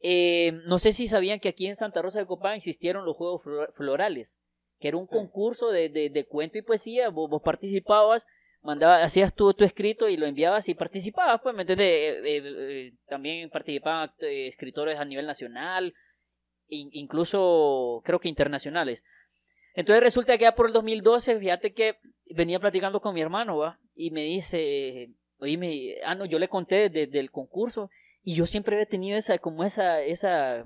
eh, no sé si sabían que aquí en Santa Rosa de Copán existieron los Juegos Flor- Florales, que era un Sí. concurso de, de, de cuento y poesía, vos, vos participabas mandaba, hacías tu, tu escrito y lo enviabas y participabas, pues, ¿me entiendes? Eh, eh, eh, también participaban eh, escritores a nivel nacional, incluso creo que internacionales. Entonces resulta que ya por el 2012, fíjate que venía platicando con mi hermano, ¿va? Y me dice, oye, ah, no, yo le conté de- del concurso y yo siempre había tenido esa, como esa, esa,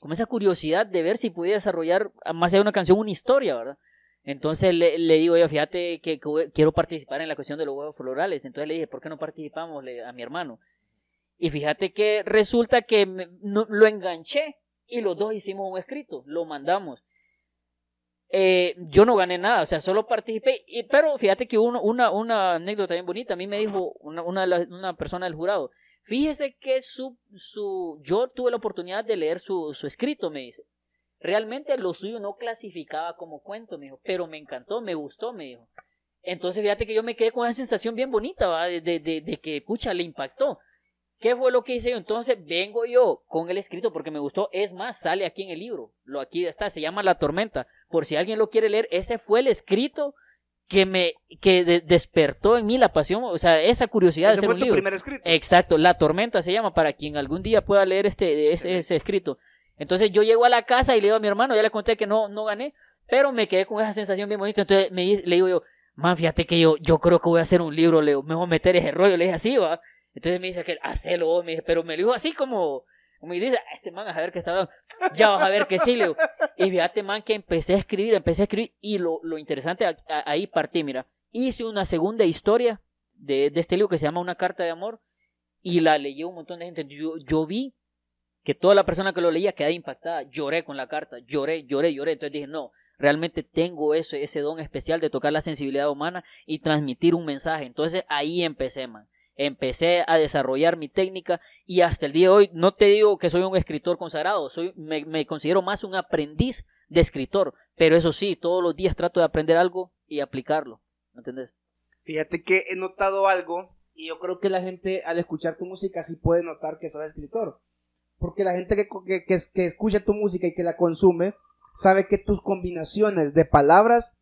como esa curiosidad de ver si podía desarrollar, más allá de una canción, una historia, ¿verdad? Entonces le, le digo yo, fíjate que, que quiero participar en la cuestión de los huevos florales. Entonces le dije, ¿por qué no participamos le- a mi hermano? Y fíjate que resulta que me- no- lo enganché y los dos hicimos un escrito, lo mandamos. Eh, yo no gané nada, o sea, solo participé, y, pero fíjate que uno, una, una anécdota bien bonita, a mí me dijo una, una, persona del jurado, fíjese que su, su, yo tuve la oportunidad de leer su, su escrito, me dice. Realmente lo suyo no clasificaba como cuento, me dijo, pero me encantó, me gustó, me dijo. Entonces fíjate que yo me quedé con una sensación bien bonita, de, de que, pucha, le impactó. ¿Qué fue lo que hice yo? Entonces vengo yo con el escrito porque me gustó. Es más, sale aquí en el libro. Lo aquí está, se llama La Tormenta. Por si alguien lo quiere leer, ese fue el escrito que me que de- despertó en mí la pasión, o sea, esa curiosidad de Ese hacer fue un tu libro. primer escrito. Exacto, La Tormenta se llama para quien algún día pueda leer este ese, ese escrito. Entonces yo llego a la casa y le digo a mi hermano, ya le conté que no no gané, pero me quedé con esa sensación bien bonita. Entonces me, le digo yo, man, fíjate que yo, yo creo que voy a hacer un libro, le digo, me voy a meter ese rollo, le dije así, va. Entonces me dice que hacelo, vos", me dice, pero me lo dijo así como, me dice, "Ah, este man, a ver qué está hablando, ya vas a ver que sí, le digo. Y fíjate, man, que empecé a escribir, empecé a escribir, y lo, lo interesante, ahí partí, mira, hice una segunda historia de, de este libro que se llama Una carta de amor, y la leyó un montón de gente. Yo, yo vi que toda la persona que lo leía quedaba impactada. Lloré con la carta, lloré, lloré, lloré. Entonces dije, no, realmente tengo eso, ese don especial de tocar la sensibilidad humana y transmitir un mensaje. Entonces ahí empecé, man. Empecé a desarrollar mi técnica y hasta el día de hoy no te digo que soy un escritor consagrado, soy, me, me considero más un aprendiz de escritor, pero eso sí, todos los días trato de aprender algo y aplicarlo, ¿me ¿entendés? Fíjate que he notado algo y yo creo que la gente al escuchar tu música sí puede notar que sos escritor. Porque la gente que, que, que, que escucha tu música y que la consume sabe que tus combinaciones de palabras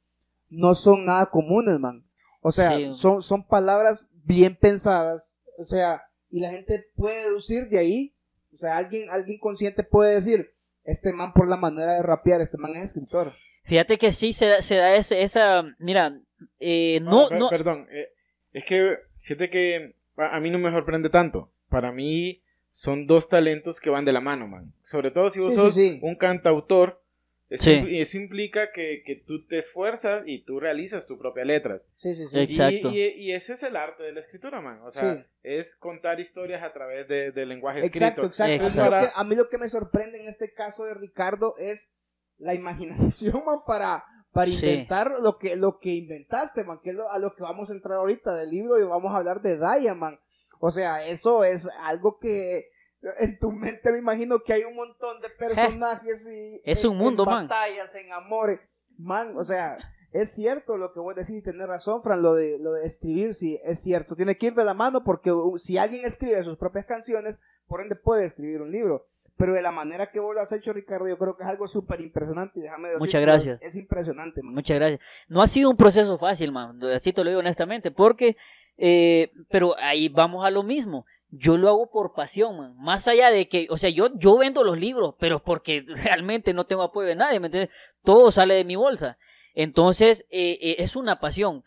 no son nada comunes, man. O sea, Sí. son, son palabras bien pensadas. O sea, y la gente puede deducir de ahí. O sea, alguien, alguien consciente puede decir, este man por la manera de rapear, este man es escritor. Fíjate que sí se da, se da ese- esa, mira, eh, no, Ah, per- no, Perdón, eh, es que fíjate que a, mí no me sorprende tanto. Para mí son dos talentos que van de la mano, man. Sobre todo si vos Sí, sí, sos sí. un cantautor, eso, Sí. impl- eso implica que, que tú te esfuerzas y tú realizas tus propias letras. Sí, sí, sí. Y- Exacto. Y, y ese es el arte de la escritura, man. O sea, Sí. es contar historias a través de- del lenguaje Exacto, escrito. exacto. A mí, Exacto. lo que, a mí lo que me sorprende en este caso de Ricardo es la imaginación, man, para, para Sí. inventar lo que, lo que inventaste, man, que es lo- a lo que vamos a entrar ahorita del libro y vamos a hablar de man. O sea, eso es algo que en tu mente me imagino que hay un montón de personajes y Es en- un mundo, en man. batallas, en amores, man, o sea, es cierto lo que vos decís y tenés razón, Fran, lo de, lo de escribir, sí, es cierto, tiene que ir de la mano porque si alguien escribe sus propias canciones, por ende puede escribir un libro. Pero de la manera que vos lo has hecho, Ricardo, yo creo que es algo súper impresionante. y Déjame decirte, Muchas gracias. Es impresionante, man. Muchas gracias. No ha sido un proceso fácil, man. Así te lo digo honestamente. Porque, eh, pero ahí vamos a lo mismo. Yo lo hago por pasión. Más allá de que, o sea, yo, yo vendo los libros, pero porque realmente no tengo apoyo de nadie, ¿me entiendes? Todo sale de mi bolsa. Entonces, eh, eh, es una pasión.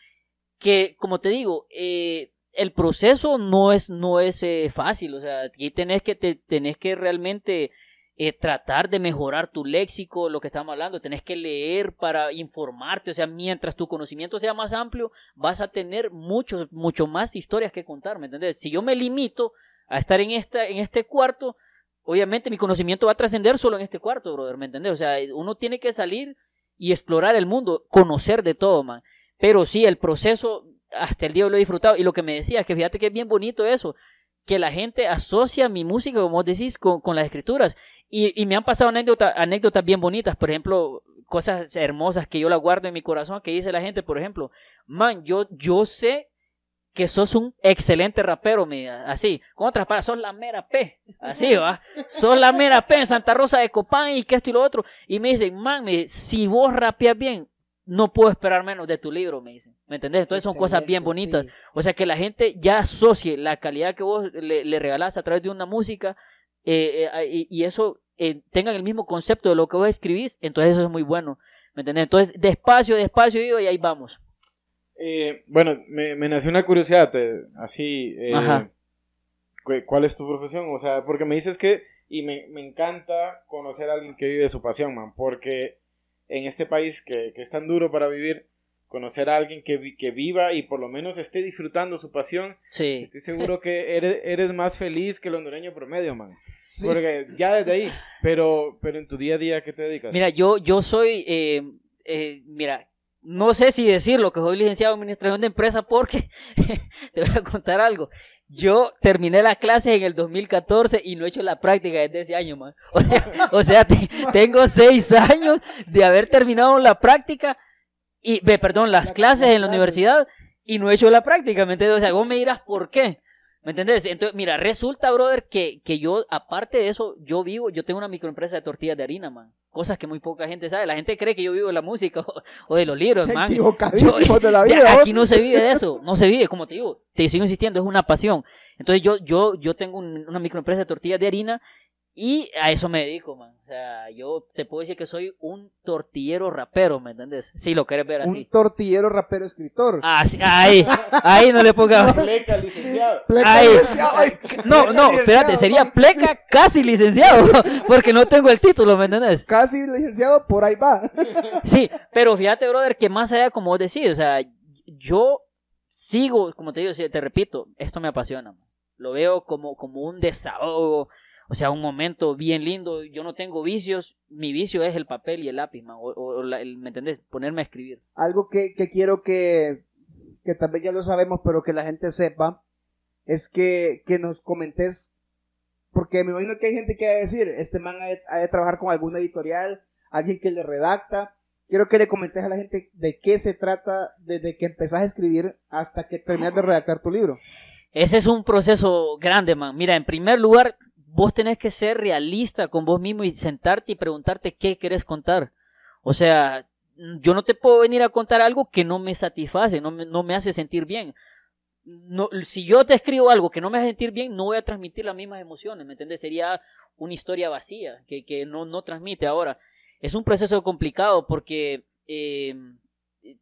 Que, como te digo, eh, el proceso no es, no es eh, fácil. O sea, aquí tenés que, te, tenés que realmente eh, tratar de mejorar tu léxico, lo que estamos hablando, tenés que leer para informarte, o sea, mientras tu conocimiento sea más amplio, vas a tener mucho, mucho más historias que contar, ¿me entendés? Si yo me limito a estar en, esta, en este cuarto, obviamente mi conocimiento va a trascender solo en este cuarto, brother, ¿me entendés? O sea, uno tiene que salir y explorar el mundo, conocer de todo, man. Pero sí, el proceso, hasta el día lo he disfrutado. Y lo que me decías, que fíjate que es bien bonito eso, que la gente asocia mi música, como vos decís, con, con las escrituras. Y, y, me han pasado anécdotas, anécdotas bien bonitas, por ejemplo, cosas hermosas que yo la guardo en mi corazón, que dice la gente, por ejemplo, man, yo, yo sé que sos un excelente rapero, me, así, con otras palabras, sos la mera P, así va, sos la mera P en Santa Rosa de Copán y que esto y lo otro, y me dicen, man, me, si vos rapeas bien, no puedo esperar menos de tu libro, me dicen, ¿me entendés? Entonces son cosas bien bonitas, o sea, que la gente ya asocie la calidad que vos le, le regalás a través de una música, eh, eh, y, y, eso eh, tengan el mismo concepto de lo que vos escribís, entonces eso es muy bueno, ¿me entendés? Entonces, despacio, despacio, y ahí vamos. Eh, bueno, me, me, nació una curiosidad, así, eh, ¿cuál es tu profesión? O sea, porque me dices que, y me, me, encanta conocer a alguien que vive su pasión, man, porque en este país que, que es tan duro para vivir, conocer a alguien que, que, viva y por lo menos esté disfrutando su pasión, sí. estoy seguro que eres, eres más feliz que el hondureño promedio, man. Sí. Porque ya desde ahí, pero, pero en tu día a día, ¿qué te dedicas? Mira, yo, yo soy, eh, eh, mira, no sé si decirlo que soy licenciado en administración de empresa porque te voy a contar algo. Yo terminé la clase en el 2014 y no he hecho la práctica desde ese año, man. O sea, o sea te, tengo seis años de haber terminado la práctica y, perdón, las la, clases la en la universidad y no he hecho la práctica, ¿me entiendes? O sea, vos me dirás por qué. ¿Me entendés? Entonces, mira, resulta, brother, que, que yo, aparte de eso, yo vivo, yo tengo una microempresa de tortillas de harina, man. Cosas que muy poca gente sabe. La gente cree que yo vivo de la música o, o de los libros, man. Equivocadísimos de la vida. Aquí no se vive de eso, no se vive, como te digo, te sigo insistiendo, es una pasión. Entonces yo, yo, yo tengo un, una microempresa de tortillas de harina y a eso me dedico, man. O sea, yo te puedo decir que soy un tortillero rapero, ¿me entiendes? Si lo quieres ver así. Un tortillero rapero escritor. Ah, sí, ahí, ahí no le ponga. Pleca, licenciado. Pleca, Ahí. licenciado. Ay, No, pleca, no, licenciado. espérate, sería pleca casi licenciado, porque no tengo el título, ¿me entendés? Casi licenciado, por ahí va. Sí, pero fíjate, brother, que más allá, como vos decís, o sea, yo sigo, como te digo, te repito, esto me apasiona, man. lo veo como, como un desahogo, o sea, un momento bien lindo. Yo no tengo vicios, mi vicio es el papel y el lápiz, man, o, o la- el, ¿me entendés? Ponerme a escribir. Algo que, que quiero que, que tal vez ya lo sabemos, pero que la gente sepa, es que, que nos comentes, porque me imagino que hay gente que va a decir, este man ha de, ha de trabajar con alguna editorial, alguien que le redacta. Quiero que le comentes a la gente de qué se trata desde que empezás a escribir hasta que terminas de redactar tu libro. Ese es un proceso grande, man. Mira, en primer lugar, vos tenés que ser realista con vos mismo y sentarte y preguntarte qué querés contar. O sea, yo no te puedo venir a contar algo que no me satisface, no me, no me hace sentir bien. No, si yo te escribo algo que no me hace sentir bien, no voy a transmitir las mismas emociones, ¿me entiendes? Sería una historia vacía que, que no, no transmite. Ahora, es un proceso complicado porque eh,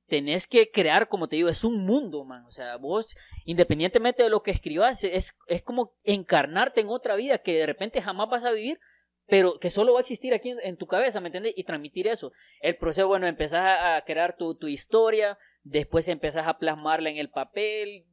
tenés que crear, como te digo, es un mundo, man. O sea, vos, independientemente de lo que escribas, es, es como encarnarte en otra vida que de repente jamás vas a vivir, pero que solo va a existir aquí en, tu cabeza, ¿me entiendes? Y transmitir eso. El proceso, bueno, empezás a, a crear tu, tu historia, después empezás a plasmarla en el papel.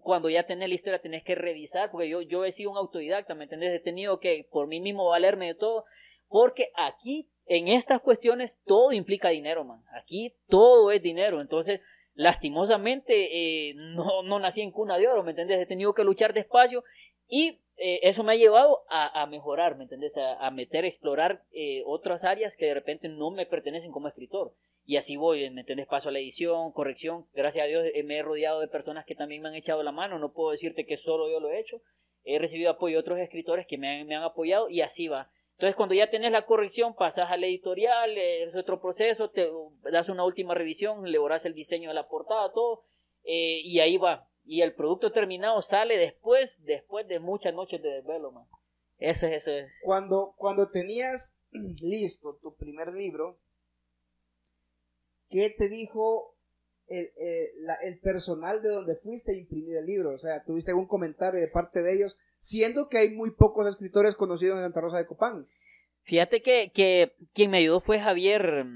Cuando ya tenés la historia, tenés que revisar, porque yo, yo he sido un autodidacta, ¿me entendés? He tenido que por mí mismo valerme de todo, porque aquí en estas cuestiones todo implica dinero, man. Aquí todo es dinero. Entonces, lastimosamente, eh, no, no nací en cuna de oro, ¿me entendés? He tenido que luchar despacio y eh, eso me ha llevado a, a mejorar, ¿me entendés? A, a meter, a explorar eh, otras áreas que de repente no me pertenecen como escritor. Y así voy, ¿me entendés? Paso a la edición, corrección. Gracias a Dios me he rodeado de personas que también me han echado la mano. No puedo decirte que solo yo lo he hecho. He recibido apoyo de otros escritores que me han, me han apoyado y así va. Entonces, cuando ya tenés la corrección, pasas a la editorial, eh, es otro proceso, te das una última revisión, le borras el diseño de la portada, todo, eh, y ahí va. Y el producto terminado sale después, después de muchas noches de desvelo, man. Eso es, eso es. Cuando, cuando tenías listo tu primer libro, ¿qué te dijo el, el, la- el personal de donde fuiste a imprimir el libro? O sea, ¿tuviste algún comentario de parte de ellos? Siendo que hay muy pocos escritores conocidos en Santa Rosa de Copán. Fíjate que, que quien me ayudó fue Javier,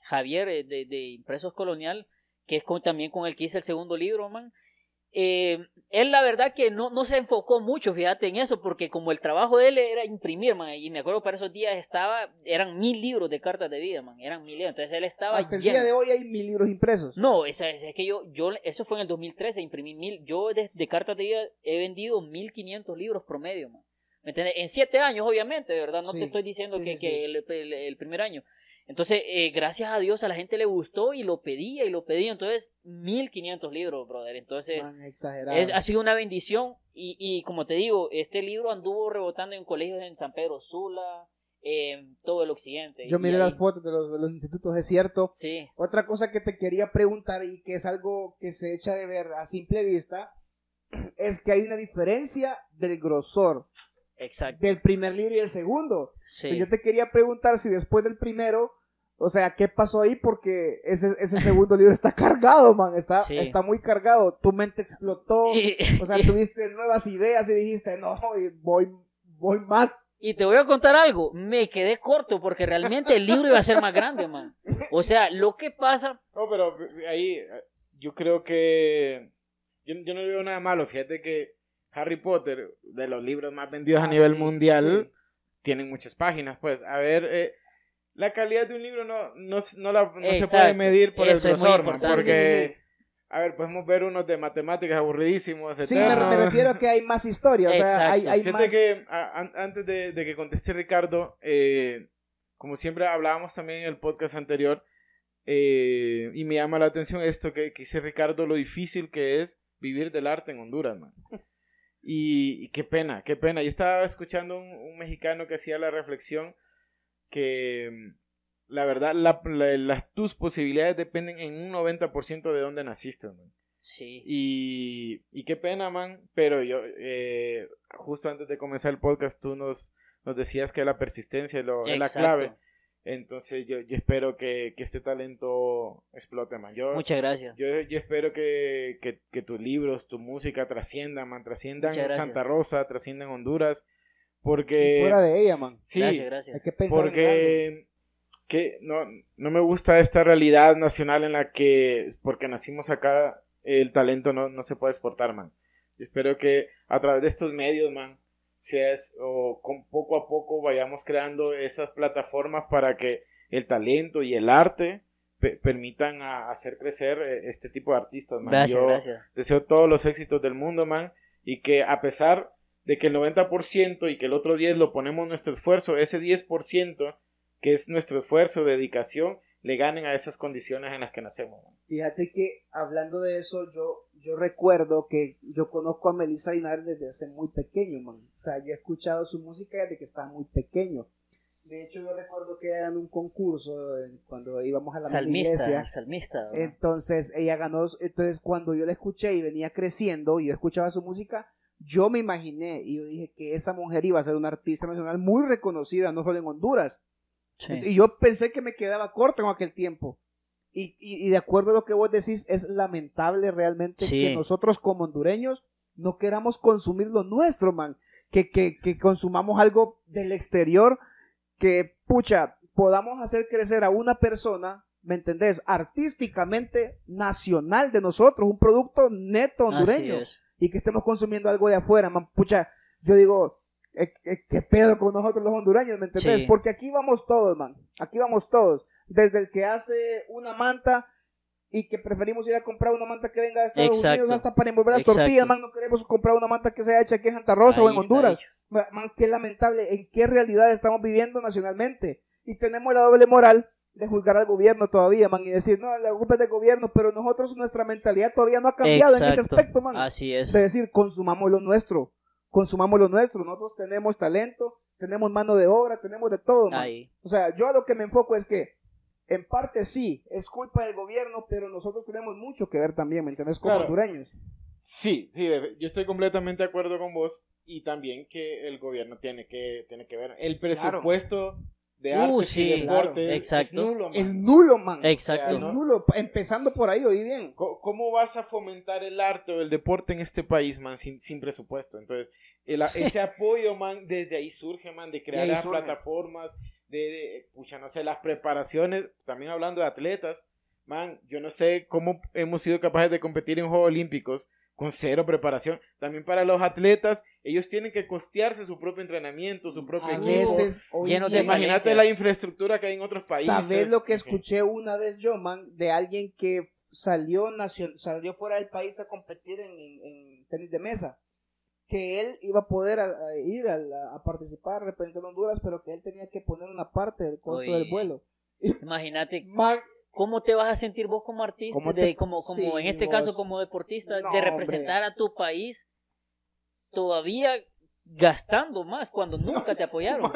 Javier eh, de, de Impresos Colonial, que es con, también con el que hice el segundo libro, man. Eh, él la verdad que no, no se enfocó mucho, fíjate, en eso, porque como el trabajo de él era imprimir, man, y me acuerdo para esos días estaba, eran mil libros de cartas de vida, man, eran mil libros, entonces él estaba Hasta el día de hoy hay mil libros impresos. No, es, es, es que yo, yo, eso fue en el 2013, imprimí mil, yo de, de cartas de vida he vendido 1500 libros promedio, man. ¿Me entiendes? En siete años, obviamente, ¿verdad? No Sí, te estoy diciendo sí, que, sí, que sí. El, el- el primer año. Entonces, eh, gracias a Dios a la gente le gustó y lo pedía y lo pedía. Entonces, 1500 libros, brother. Entonces, Man, es, ha sido una bendición. Y, y como te digo, este libro anduvo rebotando en colegios en San Pedro Sula, en todo el occidente. Yo miré ahí- las fotos de los, de los institutos, es cierto. Sí, Otra cosa que te quería preguntar y que es algo que se echa de ver a simple vista es que hay una diferencia del grosor exacto. del primer libro y el segundo. Sí. Yo te quería preguntar si después del primero, o sea, ¿qué pasó ahí? Porque ese, ese segundo libro está cargado, man, está, Sí. está muy cargado. Tu mente explotó, Y- o sea, tuviste nuevas ideas y dijiste, no, y voy, voy más. Y te voy a contar algo, me quedé corto porque realmente el libro iba a ser más grande, man. O sea, lo que pasa, No, pero ahí yo creo que yo, yo no veo nada malo. Fíjate que Harry Potter, de los libros más vendidos a Ah, nivel sí, mundial, sí. tienen muchas páginas. Pues, a ver, eh, la calidad de un libro no, no, no, la- no se puede medir por eso el grosor, man, importante. porque, Sí, sí, a ver, podemos ver unos de matemáticas aburridísimos. Sí, me, me refiero a que hay más historia, o sea, Exacto. hay, hay Fíjate más... que a- an- antes de, de que conteste Ricardo, eh, como siempre hablábamos también en el podcast anterior, eh, y me llama la atención esto que, que dice Ricardo, lo difícil que es vivir del arte en Honduras, man. Y, y qué pena, qué pena. Yo estaba escuchando un, un mexicano que hacía la reflexión que mm, la verdad la- la- las, tus posibilidades dependen en un 90% de dónde naciste, man. sí, Y, y qué pena, man. Pero yo, eh, justo antes de comenzar el podcast, tú nos, nos decías que la persistencia es, lo- es la clave. Entonces yo, yo espero que, que este talento explote. Yo, Muchas gracias. yo, yo espero que, que, que tus libros, tu música trasciendan, man. Trasciendan. Santa Rosa, trasciendan Honduras. y Porque... fuera de ella, man. sí, gracias, gracias. Hay que pensar en grande. porque que no, no me gusta esta realidad nacional en la que porque nacimos acá el talento no, no se puede exportar, man. Yo espero que a través de estos medios, man, seas o con poco a poco vayamos creando esas plataformas para que el talento y el arte pe- permitan a- hacer crecer eh, este tipo de artistas, man. Gracias, Yo gracias. deseo todos los éxitos del mundo, man, y que a pesar de que el 90% y que el otro 10 lo ponemos nuestro esfuerzo, ese 10% que es nuestro esfuerzo, dedicación, le ganen a esas condiciones en las que nacemos. man. Fíjate que hablando de eso, yo, yo recuerdo que yo conozco a Melissa Linares desde hace muy pequeño, man. O sea, yo he escuchado su música desde que estaba muy pequeño. De hecho, yo recuerdo que ella ganó un concurso eh, cuando íbamos a la Salmista, iglesia. salmista. ¿no? Entonces, ella ganó. Entonces, cuando yo la escuché y venía creciendo y yo escuchaba su música, yo me imaginé y yo dije que esa mujer iba a ser una artista nacional muy reconocida, no solo en Honduras, Sí. y yo pensé que me quedaba corto en aquel tiempo. Y, y- y de acuerdo a lo que vos decís, es lamentable realmente Sí. que nosotros como hondureños no queramos consumir lo nuestro, man. Que, que, que consumamos algo del exterior, que, pucha, podamos hacer crecer a una persona, ¿me entendés? Artísticamente nacional de nosotros, un producto neto hondureño y que estemos consumiendo algo de afuera, man, pucha, yo digo, eh, eh, ¿qué pedo con nosotros los hondureños, me entendés? Sí. Porque aquí vamos todos, man, aquí vamos todos, desde el que hace una manta y que preferimos ir a comprar una manta que venga de Estados Exacto. Unidos hasta para envolver las Exacto. tortillas, man, no queremos comprar una manta que sea hecha aquí en Santa Rosa o en Honduras, man, qué lamentable, en qué realidad estamos viviendo nacionalmente y tenemos la doble moral de juzgar al gobierno todavía, man, y decir, no, la culpa es del gobierno, pero nosotros, nuestra mentalidad todavía no ha cambiado en ese aspecto, man Así es. de decir, consumamos lo nuestro, consumamos lo nuestro, nosotros tenemos talento, tenemos mano de obra, tenemos de todo, man. Ahí. O sea, yo a lo que me enfoco es que, en parte sí, es culpa del gobierno, pero nosotros tenemos mucho que ver también, ¿me entiendes? Como Claro. hondureños. Sí, sí, de- yo estoy completamente de acuerdo con vos y también que el gobierno tiene que, tiene que ver. El presupuesto de Uh, arte sí, y deporte claro, es exacto. nulo, man. El nulo, man. Exacto. El ¿no? nulo, empezando por ahí, oí bien. ¿Cómo vas a fomentar el arte o el deporte en este país, man, sin, sin presupuesto? Entonces, el- ese apoyo, man, desde ahí surge, man, de crear las plataformas, de, de, pucha, no sé, las preparaciones, también hablando de atletas, man, yo no sé cómo hemos sido capaces de competir en Juegos Olímpicos con cero preparación. También para los atletas, ellos tienen que costearse su propio entrenamiento, su propio A equipo. veces, de día, Imagínate la infraestructura que hay en otros países. ¿Sabes lo que escuché una vez yo, man? De alguien que salió, nacio- salió fuera del país a competir en, en- en tenis de mesa. Que él iba a poder a- a ir a, a participar representando a Honduras, pero que él tenía que poner una parte del costo Oye. del vuelo. Imagínate Man, cómo te vas a sentir vos como artista, ¿Cómo de, como, como sí, en este vos- caso como deportista, No, de representar a tu país todavía gastando más cuando nunca te apoyaron.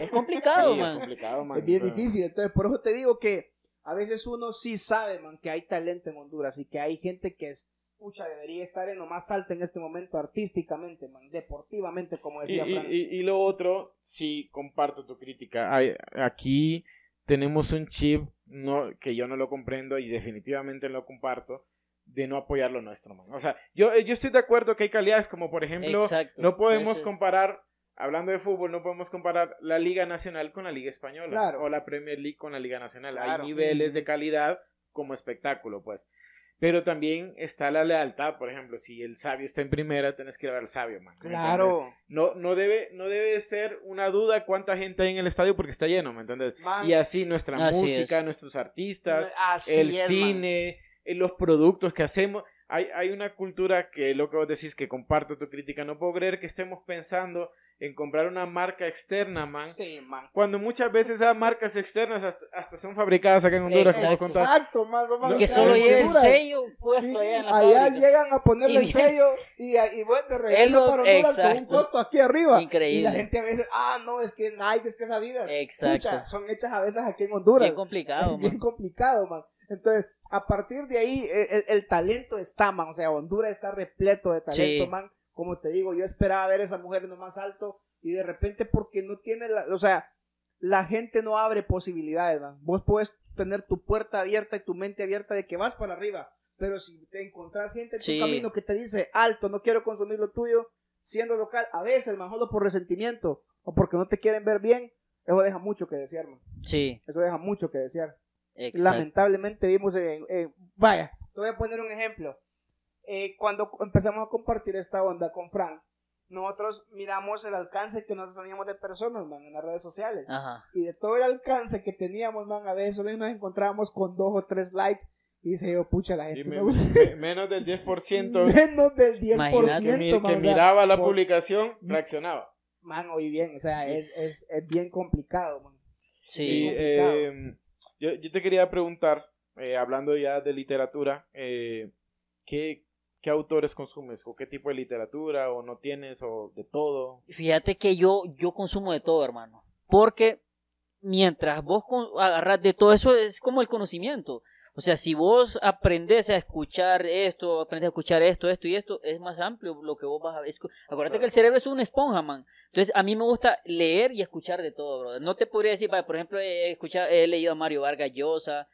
Es complicado, Sí, es man. complicado, man. es bien Pero- difícil. Entonces, por eso te digo que a veces uno sí sabe, man, que hay talento en Honduras y que hay gente que es, pucha, debería estar en lo más alto en este momento artísticamente, man, deportivamente, como decía y- Fran. y- y lo otro, sí, comparto tu crítica. Hay- aquí tenemos un chip no, que yo no lo comprendo y definitivamente lo comparto de no apoyar lo nuestro, man. O sea, yo, yo estoy de acuerdo que hay calidades como, por ejemplo, Exacto. no podemos Entonces, comparar, hablando de fútbol, no podemos comparar la Liga Nacional con la Liga Española Claro. o la Premier League con la Liga Nacional. Claro. Hay niveles de calidad como espectáculo, pues. Pero también está la lealtad, por ejemplo, si el sabio está en primera, tenés que ir a ver al sabio, man. ¿me entiendes? Claro. No, no, debe, no debe ser una duda cuánta gente hay en el estadio porque está lleno, ¿me entiendes? Man, Y así nuestra Así música, es. nuestros artistas, así el es, cine, eh, los productos que hacemos. Hay, hay una cultura que lo que vos decís que comparto tu crítica. No puedo creer que estemos pensando en comprar una marca externa, man. Sí, man. Cuando muchas veces esas marcas externas hasta, hasta son fabricadas acá en Honduras, Exacto. Exacto, más o menos. que solo lleve el sello puesto Sí, allá en la allá fábrica. llegan a ponerle Y el bien- sello y, y bueno, de regreso Eso- para Honduras con un exacto. costo aquí arriba. Increíble. Y la gente a veces, ah, no, es que Nike, es que esa vida. Exacto. Pucha, son hechas a veces aquí en Honduras. Bien complicado, es bien man. complicado, man. Entonces, a partir de ahí, el, el- el talento está, man. O sea, Honduras está repleto de talento, Sí. man. Como te digo, yo esperaba ver a esa mujer en lo más alto y de repente porque no tiene la, o sea, la gente no abre posibilidades, man. Vos puedes tener tu puerta abierta y tu mente abierta de que vas para arriba, pero si te encontrás gente en Sí. tu camino que te dice, alto, no quiero consumir lo tuyo, siendo local, a veces, man, solo por resentimiento o porque no te quieren ver bien, eso deja mucho que desear, man. Sí, Eso deja mucho que desear. Exacto. Lamentablemente vimos en, en- Vaya, te voy a poner un ejemplo. Eh, cuando empezamos a compartir esta onda con Frank, nosotros miramos el alcance que nosotros teníamos de personas, man, en las redes sociales. Ajá. Y de todo el alcance que teníamos, man, a veces solo nos encontrábamos con dos o tres likes. Y dice yo, pucha, la gente me- no- me- menos del 10% Menos del 10%, Imagínate. que, man, que o sea, miraba la por- publicación, reaccionaba. Man, oí bien, o sea, es, Es- es, es bien complicado, man. Sí. Y, complicado. eh, yo, yo te quería preguntar, eh, hablando ya de literatura, eh, ¿qué, ¿qué autores consumes? ¿O qué tipo de literatura? ¿O no tienes? ¿O de todo? Fíjate que yo, yo consumo de todo, hermano. Porque mientras vos agarras de todo eso, es como el conocimiento. O sea, si vos aprendes a escuchar esto, aprendes a escuchar esto, esto y esto, es más amplio lo que vos vas a escu- Acuérdate que el cerebro es una esponja, man. Entonces, a mí me gusta leer y escuchar de todo, brother. No te podría decir, por ejemplo, he, escuchado, he leído a Mario Vargas Llosa,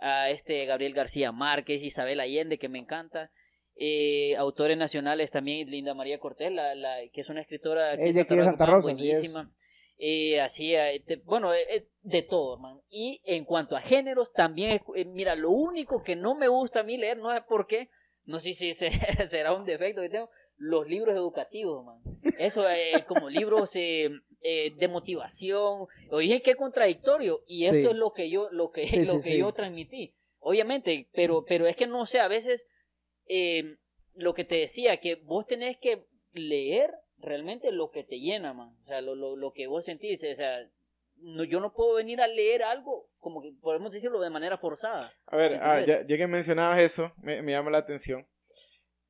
a este Gabriel García Márquez, Isabel Allende, que me encanta. Eh, autores nacionales también, Linda María Cortés, la, la- que es una escritora aquí Es de aquí de Santa Rosa, Rosa, sí es. Eh, así, eh, bueno, eh, eh, de todo, man. Y en cuanto a géneros, también, eh, mira, lo único que no me gusta a mí leer, no sé por qué, no sé si se- será un defecto que tengo, los libros educativos, man. Eso es como libros de motivación. Oye, qué contradictorio. Y esto Sí. es lo que yo, lo que, Sí, lo sí, que yo transmití. Obviamente, pero, pero es que no sé, a veces lo que te decía, que vos tenés que leer realmente lo que te llena, man. O sea, lo, lo, lo que vos sentís. O sea, no, yo no puedo venir a leer algo, como que podemos decirlo de manera forzada. A ver, ah, ya, ya que mencionabas eso, me, me llama la atención.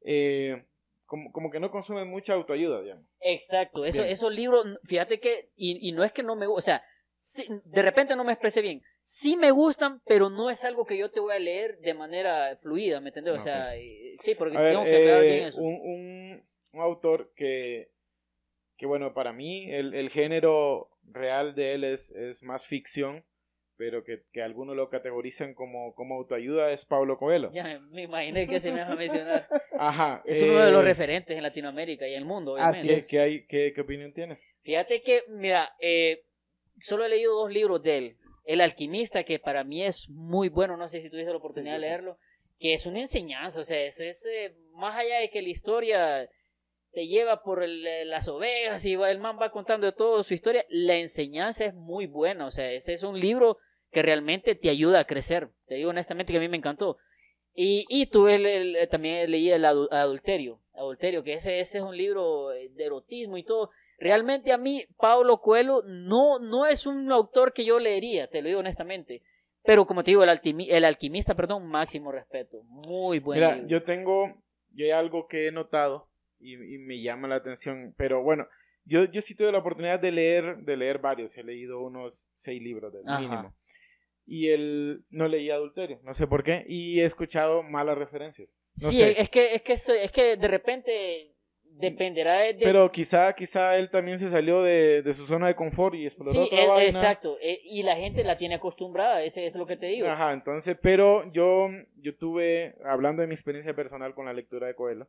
Eh, como, como que no consumes mucha autoayuda, digamos. Exacto, eso, Bien. esos libros, fíjate que, y, y no es que no me gusten, o sea, sí, de repente no me expresé bien. Sí me gustan, pero no es algo que yo te voy a leer de manera fluida, ¿me entiendes? O sea, eh, sí, porque A ver, tengo que aclarar eh, bien eso. un, un, un autor que, que, bueno, para mí el, el género real de él es, es más ficción, pero que, que algunos lo categorizan como, como autoayuda, es Pablo Coelho. Ya me imaginé que se me va a mencionar. Ajá. Es uno de los eh, referentes en Latinoamérica y el mundo, Así obviamente. ¿qué, qué hay, qué, qué opinión tienes? Fíjate que, mira, eh, solo he leído dos libros de él. El alquimista, que para mí es muy bueno, no sé si tuviste la oportunidad de leerlo, que es una enseñanza, o sea, es, es eh, más allá de que la historia te lleva por el, eh, las ovejas y va, el man va contando de todo su historia, la enseñanza es muy buena, o sea, ese es un libro que realmente te ayuda a crecer, te digo honestamente que a mí me encantó. Y, y tuve el, el- también leí el adu- adulterio, adulterio, que ese, ese es un libro eh, de erotismo y todo. Realmente a mí, Pablo Coelho, no, no es un autor que yo leería, te lo digo honestamente. Pero como te digo, el, altimi- el alquimista, perdón, máximo respeto. Muy buen Mira, libro. yo tengo, yo hay algo que he notado y, y me llama la atención, pero bueno, yo, yo sí tuve la oportunidad de leer, de leer varios, he leído unos seis libros del Ajá. mínimo. Y él no leía Adulterio, no sé por qué, y he escuchado malas referencias. No sí, sé. es que, es que eso- es que de repente dependerá de, de- Pero quizá, quizá él también se salió de, de su zona de confort y exploró sí, otra es- vaina. exacto. eh, y la gente la tiene acostumbrada, ese es lo que te digo. Ajá, entonces, pero yo, yo tuve, hablando de mi experiencia personal con la lectura de Coelho,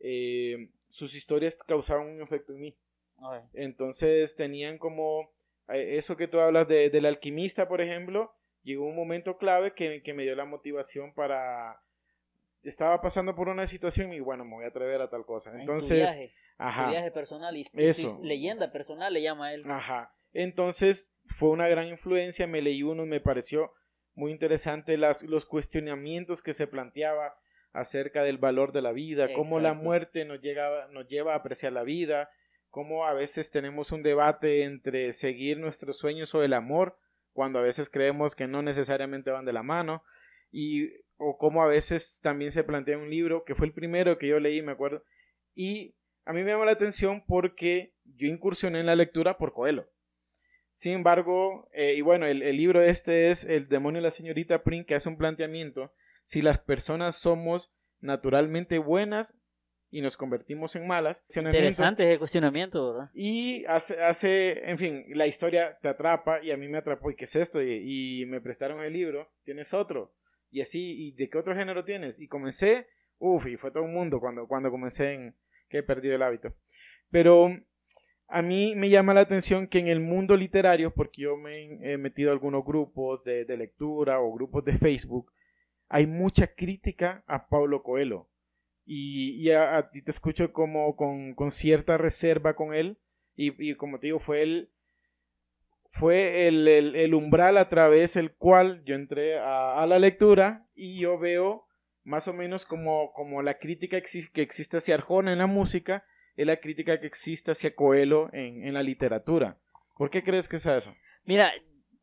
eh, sus historias causaban un efecto en mí. Ver. Entonces tenían como eh, eso que tú hablas de, del alquimista, por ejemplo, llegó un momento clave que, que me dio la motivación para... Estaba pasando por una situación y bueno, me voy a atrever a tal cosa. En tu Entonces, viaje, tu ajá. viaje personal y tu- Eso. tu leyenda personal le llama a él. Ajá. Entonces fue una gran influencia, me leí uno, me pareció muy interesante las, los cuestionamientos que se planteaba acerca del valor de la vida, cómo la muerte nos, llega, nos lleva a apreciar la vida, cómo a veces tenemos un debate entre seguir nuestros sueños o el amor, cuando a veces creemos que no necesariamente van de la mano, y o cómo a veces también se plantea un libro, que fue el primero que yo leí, me acuerdo, y a mí me llama la atención porque yo incursioné en la lectura por Coelho. Sin embargo, eh, y bueno, el, el libro este es El demonio y la señorita Prim, que hace un planteamiento, si las personas somos naturalmente buenas y nos convertimos en malas, Interesante ese cuestionamiento, ¿verdad? y hace, hace, en fin, la historia te atrapa y a mí me atrapó, ¿y qué es esto? Y, y me prestaron el libro, tienes otro, y así, ¿y de qué otro género tienes? Y comencé, uff, y fue todo un mundo cuando, cuando comencé en que he perdido el hábito. Pero a mí me llama la atención que en el mundo literario, porque yo me he metido a algunos grupos de, de lectura o grupos de Facebook, hay mucha crítica a Pablo Coelho. Y, a, ti te escucho como con, con cierta reserva con él. Y, como te digo, fue el, fue el, el- umbral a través el cual yo entré a, la lectura y yo veo más o menos como, como la crítica que existe hacia Arjona en la música, es la crítica que existe hacia Coelho en, en la literatura. ¿Por qué crees que es eso? Mira,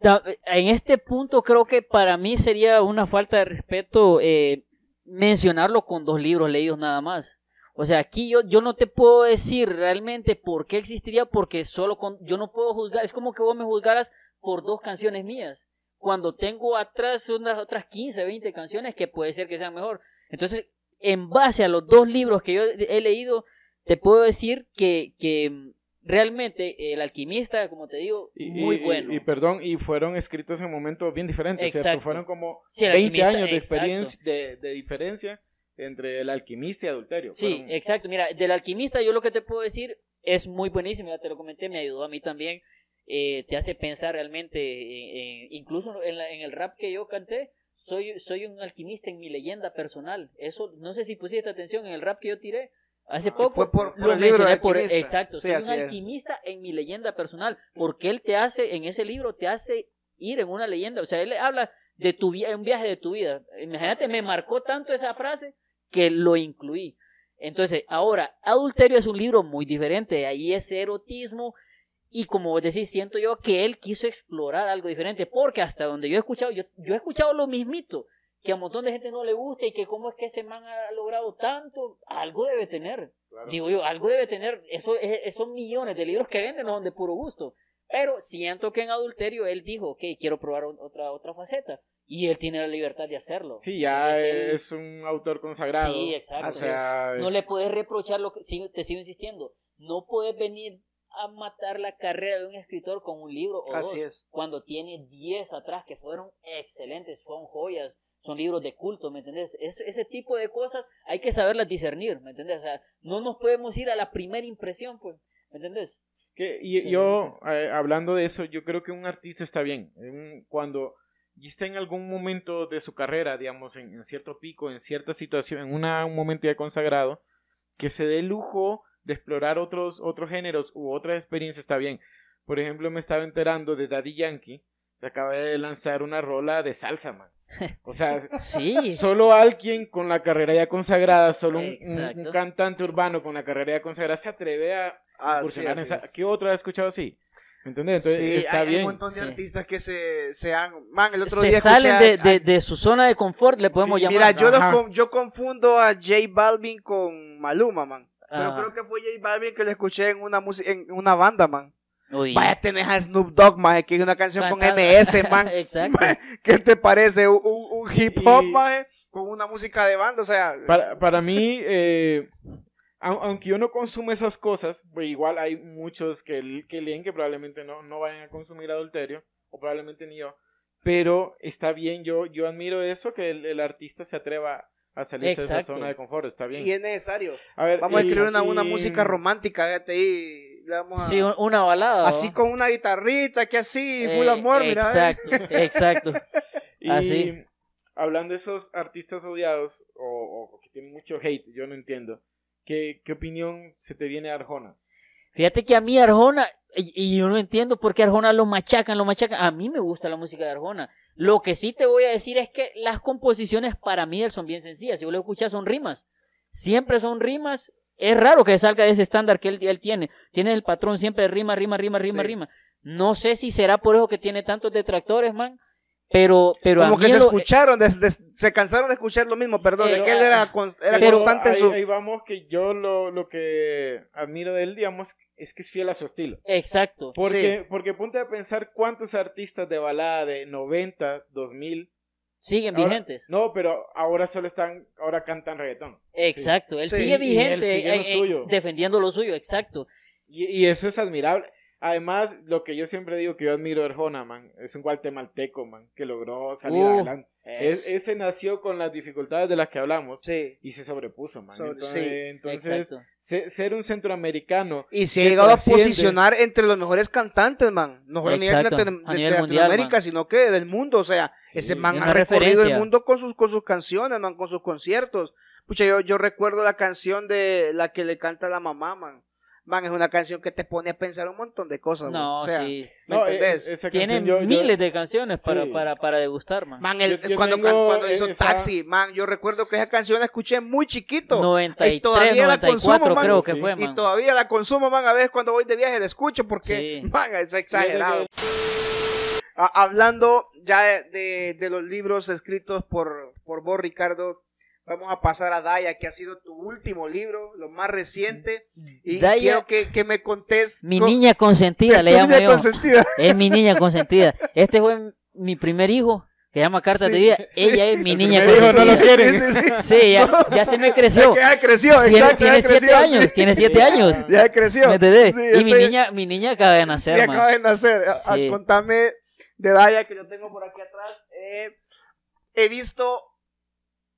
en este punto creo que para mí sería una falta de respeto eh, mencionarlo con dos libros leídos nada más. O sea, aquí yo, yo no te puedo decir realmente por qué existiría, porque solo con, yo no puedo juzgar, es como que vos me juzgaras por dos canciones mías, cuando tengo atrás unas otras 15, 20 canciones que puede ser que sean mejor. Entonces, en base a los dos libros que yo he leído, te puedo decir que, que realmente el alquimista, como te digo, muy y- bueno. Y, perdón, y fueron escritos en momentos bien diferentes, ¿cierto? Exacto. Fueron como Sí, el 20 alquimista, años de experiencia, de, de diferencia entre el alquimista y adulterio. Sí, Fueron- exacto. Mira, del alquimista yo lo que te puedo decir es muy buenísimo, ya te lo comenté, me ayudó a mí también. eh, te hace pensar realmente, eh, eh, incluso en, la- en el rap que yo canté, soy, soy un alquimista en mi leyenda personal. Eso, no sé si pusiste atención en el rap que yo tiré. Hace poco fue por- por lo el libro mencioné por exacto, Sí, soy un es. alquimista en mi leyenda personal, porque él te hace en ese libro te hace ir en una leyenda, o sea, él habla de tu vida, un viaje de tu vida. Imagínate, me marcó tanto esa frase que lo incluí. Entonces, ahora, Adulterio es un libro muy diferente, ahí es erotismo y como vos decís, siento yo que él quiso explorar algo diferente, porque hasta donde yo he escuchado, yo, yo he escuchado lo mismito, que a un montón de gente no le gusta y que cómo es que ese man ha logrado tanto, algo debe tener. Claro. Digo yo, algo debe tener, eso es- esos millones de libros que venden no son de puro gusto. Pero siento que en adulterio él dijo, ok, quiero probar otra, otra faceta. Y él tiene la libertad de hacerlo. Sí, ya Es es un autor consagrado. Sí, exacto. O sea, No le puedes reprochar lo que te sigo insistiendo. No puedes venir a matar la carrera de un escritor con un libro o Así dos, es. cuando tiene 10 atrás que fueron excelentes, son joyas, son libros de culto, ¿me entendés? Es- ese tipo de cosas hay que saberlas discernir, ¿me entendés? O sea, no nos podemos ir a la primera impresión, pues, ¿me entendés? Que, y yo, eh, hablando de eso, yo creo que un artista está bien. cuando está en algún momento de su carrera, digamos, en, cierto pico, en cierta situación, en una, un momento ya consagrado, que se dé el lujo de explorar otros, otros géneros u otras experiencias, está bien. Por ejemplo, me estaba enterando de Daddy Yankee, que acaba de lanzar una rola de salsa, man. O sea, sí. solo alguien con la carrera ya consagrada, solo un, cantante urbano con la carrera ya consagrada se atreve a ah, incursionar en esa. ¿Qué otra has escuchado así? ¿Me entiendes? Entonces sí, está hay, bien. un montón de artistas que se, se han. Man, el otro se día salen de, de, de, su zona de confort, le podemos llamar. Mira, yo, yo confundo a J Balvin con Maluma, man. Pero creo que fue J Balvin que le escuché en una, en una banda, man. Vaya, tenés a Snoop Dogg, man, que es una canción con MS, man. Exacto. ¿Qué te parece? Un, un hip hop, man, con una música de banda, o sea. Para, para mí, eh, aunque yo no consumo esas cosas, pues igual hay muchos que, que leen que probablemente no, no vayan a consumir adulterio, o probablemente ni yo. Pero está bien, yo, yo admiro eso, que el, artista se atreva a salirse de esa zona de confort, está bien. Y es necesario. A ver, vamos a escribir una, una música romántica, fíjate ahí Sí, una balada. Así con una guitarrita, que así, full eh, amor, mira. Exacto, exacto. y así. hablando de esos artistas odiados o, que tienen mucho hate, yo no entiendo. ¿Qué, ¿Qué opinión se te viene a Arjona? Fíjate que a mí Arjona, y, yo no entiendo por qué Arjona lo machacan, lo machacan. A mí me gusta la música de Arjona. Lo que sí te voy a decir es que las composiciones para mí son bien sencillas. Si vos lo escuchas son rimas. Siempre son rimas es raro que salga de ese estándar que él, él tiene. Tiene el patrón siempre rima, rima, rima, rima, rima. No sé si será por eso que tiene tantos detractores, man. Pero, pero Como que se escucharon, se cansaron de escuchar lo mismo, perdón, de que él era, constante en su... Ahí vamos que yo lo, lo que admiro de él, digamos, es que es fiel a su estilo. Exacto. Porque, porque ponte a pensar cuántos artistas de balada de 90, 2000 siguen vigentes. No, pero ahora solo están, ahora cantan reggaetón. Exacto, él sigue vigente defendiendo lo suyo, exacto. Y, eso es admirable. Además, lo que yo siempre digo que yo admiro a Arjona, man, es un guatemalteco, man, que logró salir uh, adelante. ese nació con las dificultades de las que hablamos y se sobrepuso, man. entonces, ser un centroamericano. Y se ha llegado a posicionar entre los mejores cantantes, man. No solo de, Latinoamérica, sino que del mundo. O sea, ese man ha recorrido el mundo con sus, con sus canciones, man, con sus conciertos. Pucha, yo, yo recuerdo la canción de la que le canta la mamá, man man, es una canción que te pone a pensar un montón de cosas. No, o sí. ¿me entendés? Tiene miles de canciones para, para, para degustar, man. Man, el, cuando, cuando hizo Taxi, man, yo recuerdo que esa canción la escuché muy chiquito. 93, y todavía 94 la consumo, creo que fue, man. Y todavía la consumo, man, a veces cuando voy de viaje la escucho porque, man, es exagerado. hablando ya de, de, los libros escritos por, por vos, Ricardo, Vamos a pasar a Daya, que ha sido tu último libro, lo más reciente. Y quiero que, me contés. Mi niña consentida, le llamo yo. Es mi niña consentida. Este fue mi primer hijo, que llama Carta de Vida. Ella es mi niña consentida. no lo quiere. Sí, ya, se me creció. Ya, creció, exacto. Tiene, siete años, tiene siete años. Ya creció. y mi niña, mi niña acaba de nacer. Sí, acaba de nacer. contame de Daya, que yo tengo por aquí atrás. Eh, he visto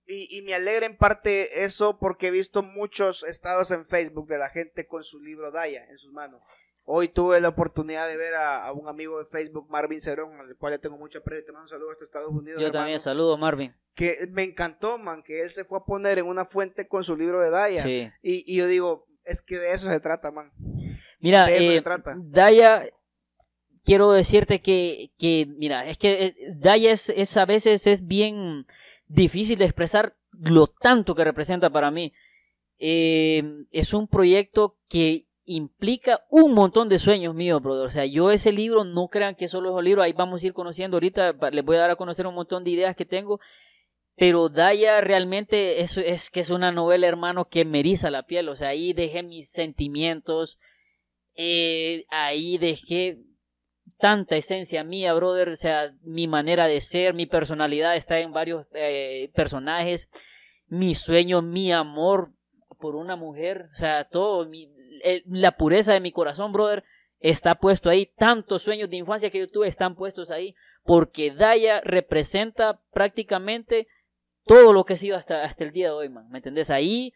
y, me alegra en parte eso porque he visto muchos estados en Facebook de la gente con su libro Daya en sus manos. Hoy tuve la oportunidad de ver a, un amigo de Facebook, Marvin Cerón, al cual le tengo mucho aprecio. Te mando un saludo hasta Estados Unidos. Yo también saludo, Marvin. Que me encantó, man, que él se fue a poner en una fuente con su libro de Daya. Y, y, yo digo, es que de eso se trata, man. Mira, eh, Daya, quiero decirte que, que mira, es que Daya es, es a veces es bien difícil de expresar lo tanto que representa para mí. Eh, es un proyecto que implica un montón de sueños míos, brother. O sea, yo ese libro, no crean que solo es un libro, ahí vamos a ir conociendo ahorita, les voy a dar a conocer un montón de ideas que tengo. Pero Daya realmente es, es que es una novela, hermano, que me eriza la piel. O sea, ahí dejé mis sentimientos, eh, ahí dejé tanta esencia mía, brother, o sea, mi manera de ser, mi personalidad está en varios eh, personajes, mi sueño, mi amor por una mujer, o sea, todo, la pureza de mi corazón, brother, está puesto ahí, tantos sueños de infancia que yo tuve están puestos ahí, porque Daya representa prácticamente todo lo que he sido hasta, hasta el día de hoy, man, ¿me entendés? Ahí,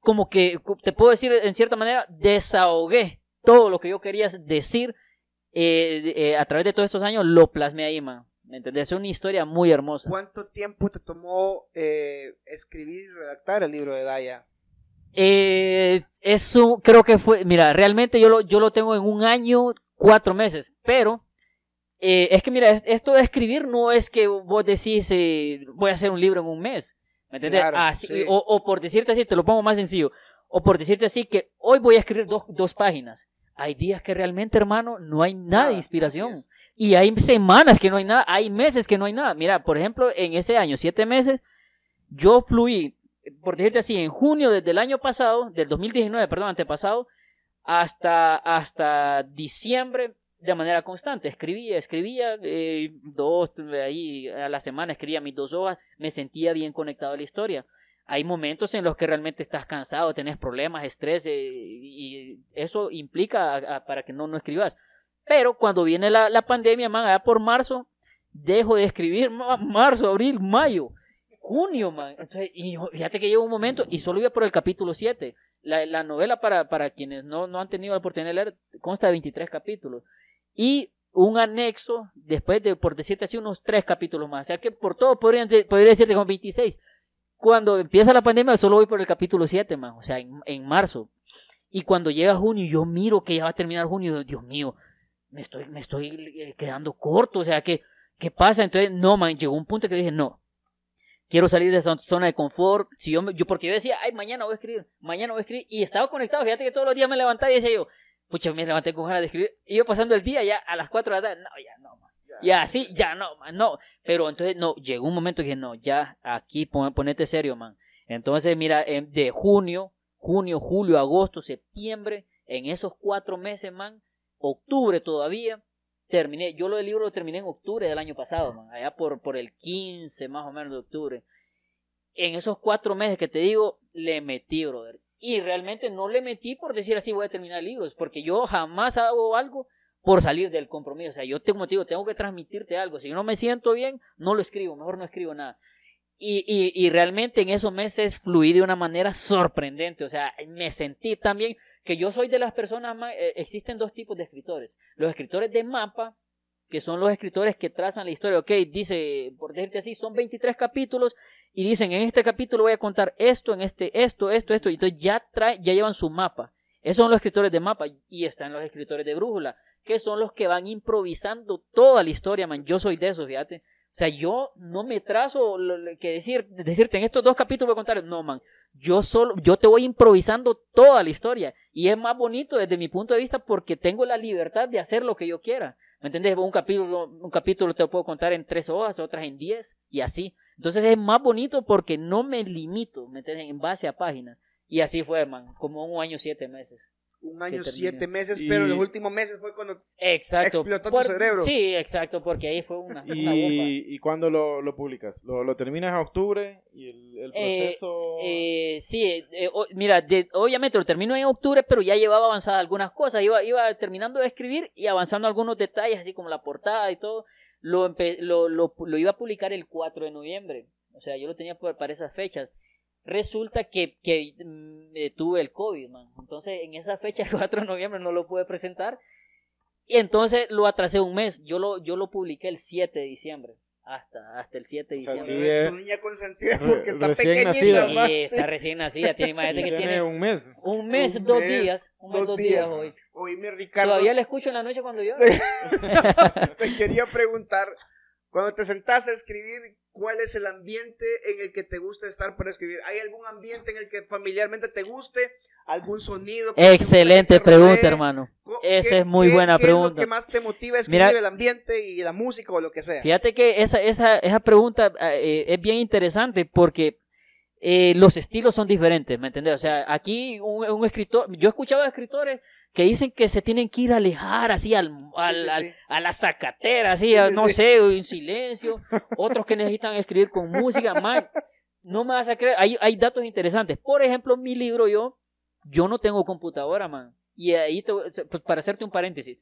como que, te puedo decir en cierta manera, desahogué todo lo que yo quería decir eh, eh, a través de todos estos años, lo plasmé ahí, man. ¿Me entendés? Es una historia muy hermosa. ¿Cuánto tiempo te tomó eh, escribir y redactar el libro de Daya? Eh, eso creo que fue, mira, realmente yo lo, yo lo tengo en un año, cuatro meses, pero eh, es que mira, es- esto de escribir no es que vos decís, eh, voy a hacer un libro en un mes, ¿me entendés? Claro, Así- sí. o, o por decirte así, te lo pongo más sencillo, o por decirte así que hoy voy a escribir dos, dos páginas. Hay días que realmente, hermano, no hay nada, de inspiración. Y hay semanas que no hay nada, hay meses que no hay nada. Mira, por ejemplo, en ese año, siete meses, yo fluí, por decirte así, en junio desde el año pasado, del 2019, perdón, antepasado, hasta, hasta diciembre de manera constante. Escribía, escribía, eh, dos, ahí a la semana escribía mis dos hojas, me sentía bien conectado a la historia. Hay momentos en los que realmente estás cansado, tenés problemas, estrés, eh, y eso implica para que no, no escribas. Pero cuando viene la, pandemia, man, allá por marzo, dejo de escribir, ma- marzo, abril, mayo, junio, man. Entonces, y fíjate que llegó un momento y solo iba por el capítulo 7. La, la novela, para, para quienes no, no han tenido la oportunidad de leer, consta de 23 capítulos. Y un anexo, después de, por decirte así, unos 3 capítulos más. O sea que por todo podrían, podría decirte como 26. Cuando empieza la pandemia, solo voy por el capítulo 7, man. O sea, en, en marzo. Y cuando llega junio, yo miro que ya va a terminar junio. Dios mío, me estoy, me estoy eh, quedando corto. O sea, ¿qué, ¿qué pasa? Entonces, no, man, llegó un punto que dije, no. Quiero salir de esa zona de confort. Si yo, yo, porque yo decía, ay, mañana voy a escribir, mañana voy a escribir. Y estaba conectado. Fíjate que todos los días me levantaba y decía yo, pucha, me levanté con ganas de escribir. Iba pasando el día ya a las 4 de la tarde. No, ya. Y así, ya no, man, no. Pero entonces, no, llegó un momento que dije, no, ya, aquí pon- ponete serio, man. Entonces, mira, de junio, junio, julio, agosto, septiembre, en esos cuatro meses, man, octubre todavía, terminé, yo lo del libro lo terminé en octubre del año pasado, man, allá por, por el 15 más o menos de octubre. En esos cuatro meses que te digo, le metí, brother. Y realmente no le metí por decir así voy a terminar libros, porque yo jamás hago algo por salir del compromiso. O sea, yo tengo, te digo, tengo que transmitirte algo. Si no me siento bien, no lo escribo, mejor no escribo nada. Y, y, y realmente en esos meses fluí de una manera sorprendente. O sea, me sentí también que yo soy de las personas más... eh, existen dos tipos de escritores. Los escritores de mapa, que son los escritores que trazan la historia. Ok, dice, por decirte así, son 23 capítulos y dicen, en este capítulo voy a contar esto, en este, esto, esto, esto. Y entonces ya, trae, ya llevan su mapa. Esos son los escritores de mapa y están los escritores de brújula, que son los que van improvisando toda la historia, man. Yo soy de esos, fíjate. O sea, yo no me trazo que decir, decirte en estos dos capítulos voy a contar. No, man. Yo solo, yo te voy improvisando toda la historia. Y es más bonito desde mi punto de vista porque tengo la libertad de hacer lo que yo quiera. ¿Me entendés? Un capítulo, un capítulo te lo puedo contar en tres hojas, otras en diez, y así. Entonces es más bonito porque no me limito, ¿me entendés? En base a páginas. Y así fue, man, como un año, siete meses. Un año, siete meses, Y- pero los últimos meses fue cuando Exacto. Explotó tu Por- cerebro. Sí, exacto, porque ahí fue una, una bomba. ¿Y, y cuándo lo, lo publicas? ¿Lo, lo terminas en octubre? ¿Y el, el Eh, proceso? Eh, sí, eh, o- mira, de- obviamente lo termino en octubre, pero ya llevaba avanzadas algunas cosas. Iba, iba terminando de escribir y avanzando algunos detalles, así como la portada y todo. Lo, empe- lo, lo, lo iba a publicar el 4 de noviembre. O sea, yo lo tenía para esas fechas. Resulta que, que mm, eh, tuve el COVID, man. Entonces, en esa fecha, el 4 de noviembre, no lo pude presentar. Y entonces lo atrasé un mes. Yo lo, yo lo publiqué el 7 de diciembre. Hasta, hasta el 7 de O sea, diciembre. sí, es tu niña consentida porque está recién pequeñita. nacida. Sí, está recién nacida. Tiene, imagínate que tiene tiene un mes. un mes, Un dos mes, días. Un mes, dos, días. hoy. Oíme, Ricardo, Todavía le escucho en la noche cuando yo. te quería preguntar, cuando te sentás a escribir, ¿cuál es el ambiente en el que te gusta estar para escribir? ¿Hay algún ambiente en el que familiarmente te guste? ¿Algún sonido? que Excelente te pregunta, hermano. Esa ¿qué- es muy qué- buena qué es lo pregunta. que más te motiva a escribir Mira- el ambiente y la música o lo que sea? Fíjate que esa, esa, esa pregunta eh, es bien interesante porque eh, los estilos son diferentes, ¿me entendés? O sea, aquí un, un escritor, yo he escuchado a escritores que dicen que se tienen que ir a alejar así al, al- sí, al- a la zacatera, así, Sí, a- no sé, en silencio, otros que necesitan escribir con música, man, no me vas a creer, hay, hay datos interesantes. Por ejemplo, mi libro yo, yo no tengo computadora, man, y ahí, te- pues, para hacerte un paréntesis,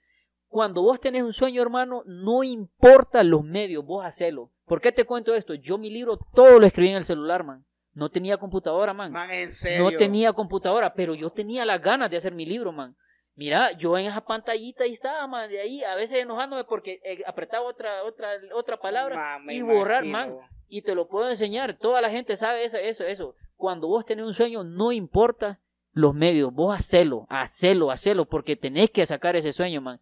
cuando vos tenés un sueño, hermano, no importa los medios, vos hacelo. ¿Por qué te cuento esto? Yo mi libro todo lo escribí en el celular, man. No tenía computadora, man. Man, en serio. No tenía computadora, pero yo tenía las ganas de hacer mi libro, man. Mira, yo en esa pantallita ahí estaba, man, de ahí, a veces enojándome porque eh, apretaba otra, otra, otra palabra y borrar, imagino. man. Y te lo puedo enseñar. Toda la gente sabe eso, eso, eso. Cuando vos tenés un sueño, no importa los medios. Vos hacelo, hacelo, hacelo, porque tenés que sacar ese sueño, man.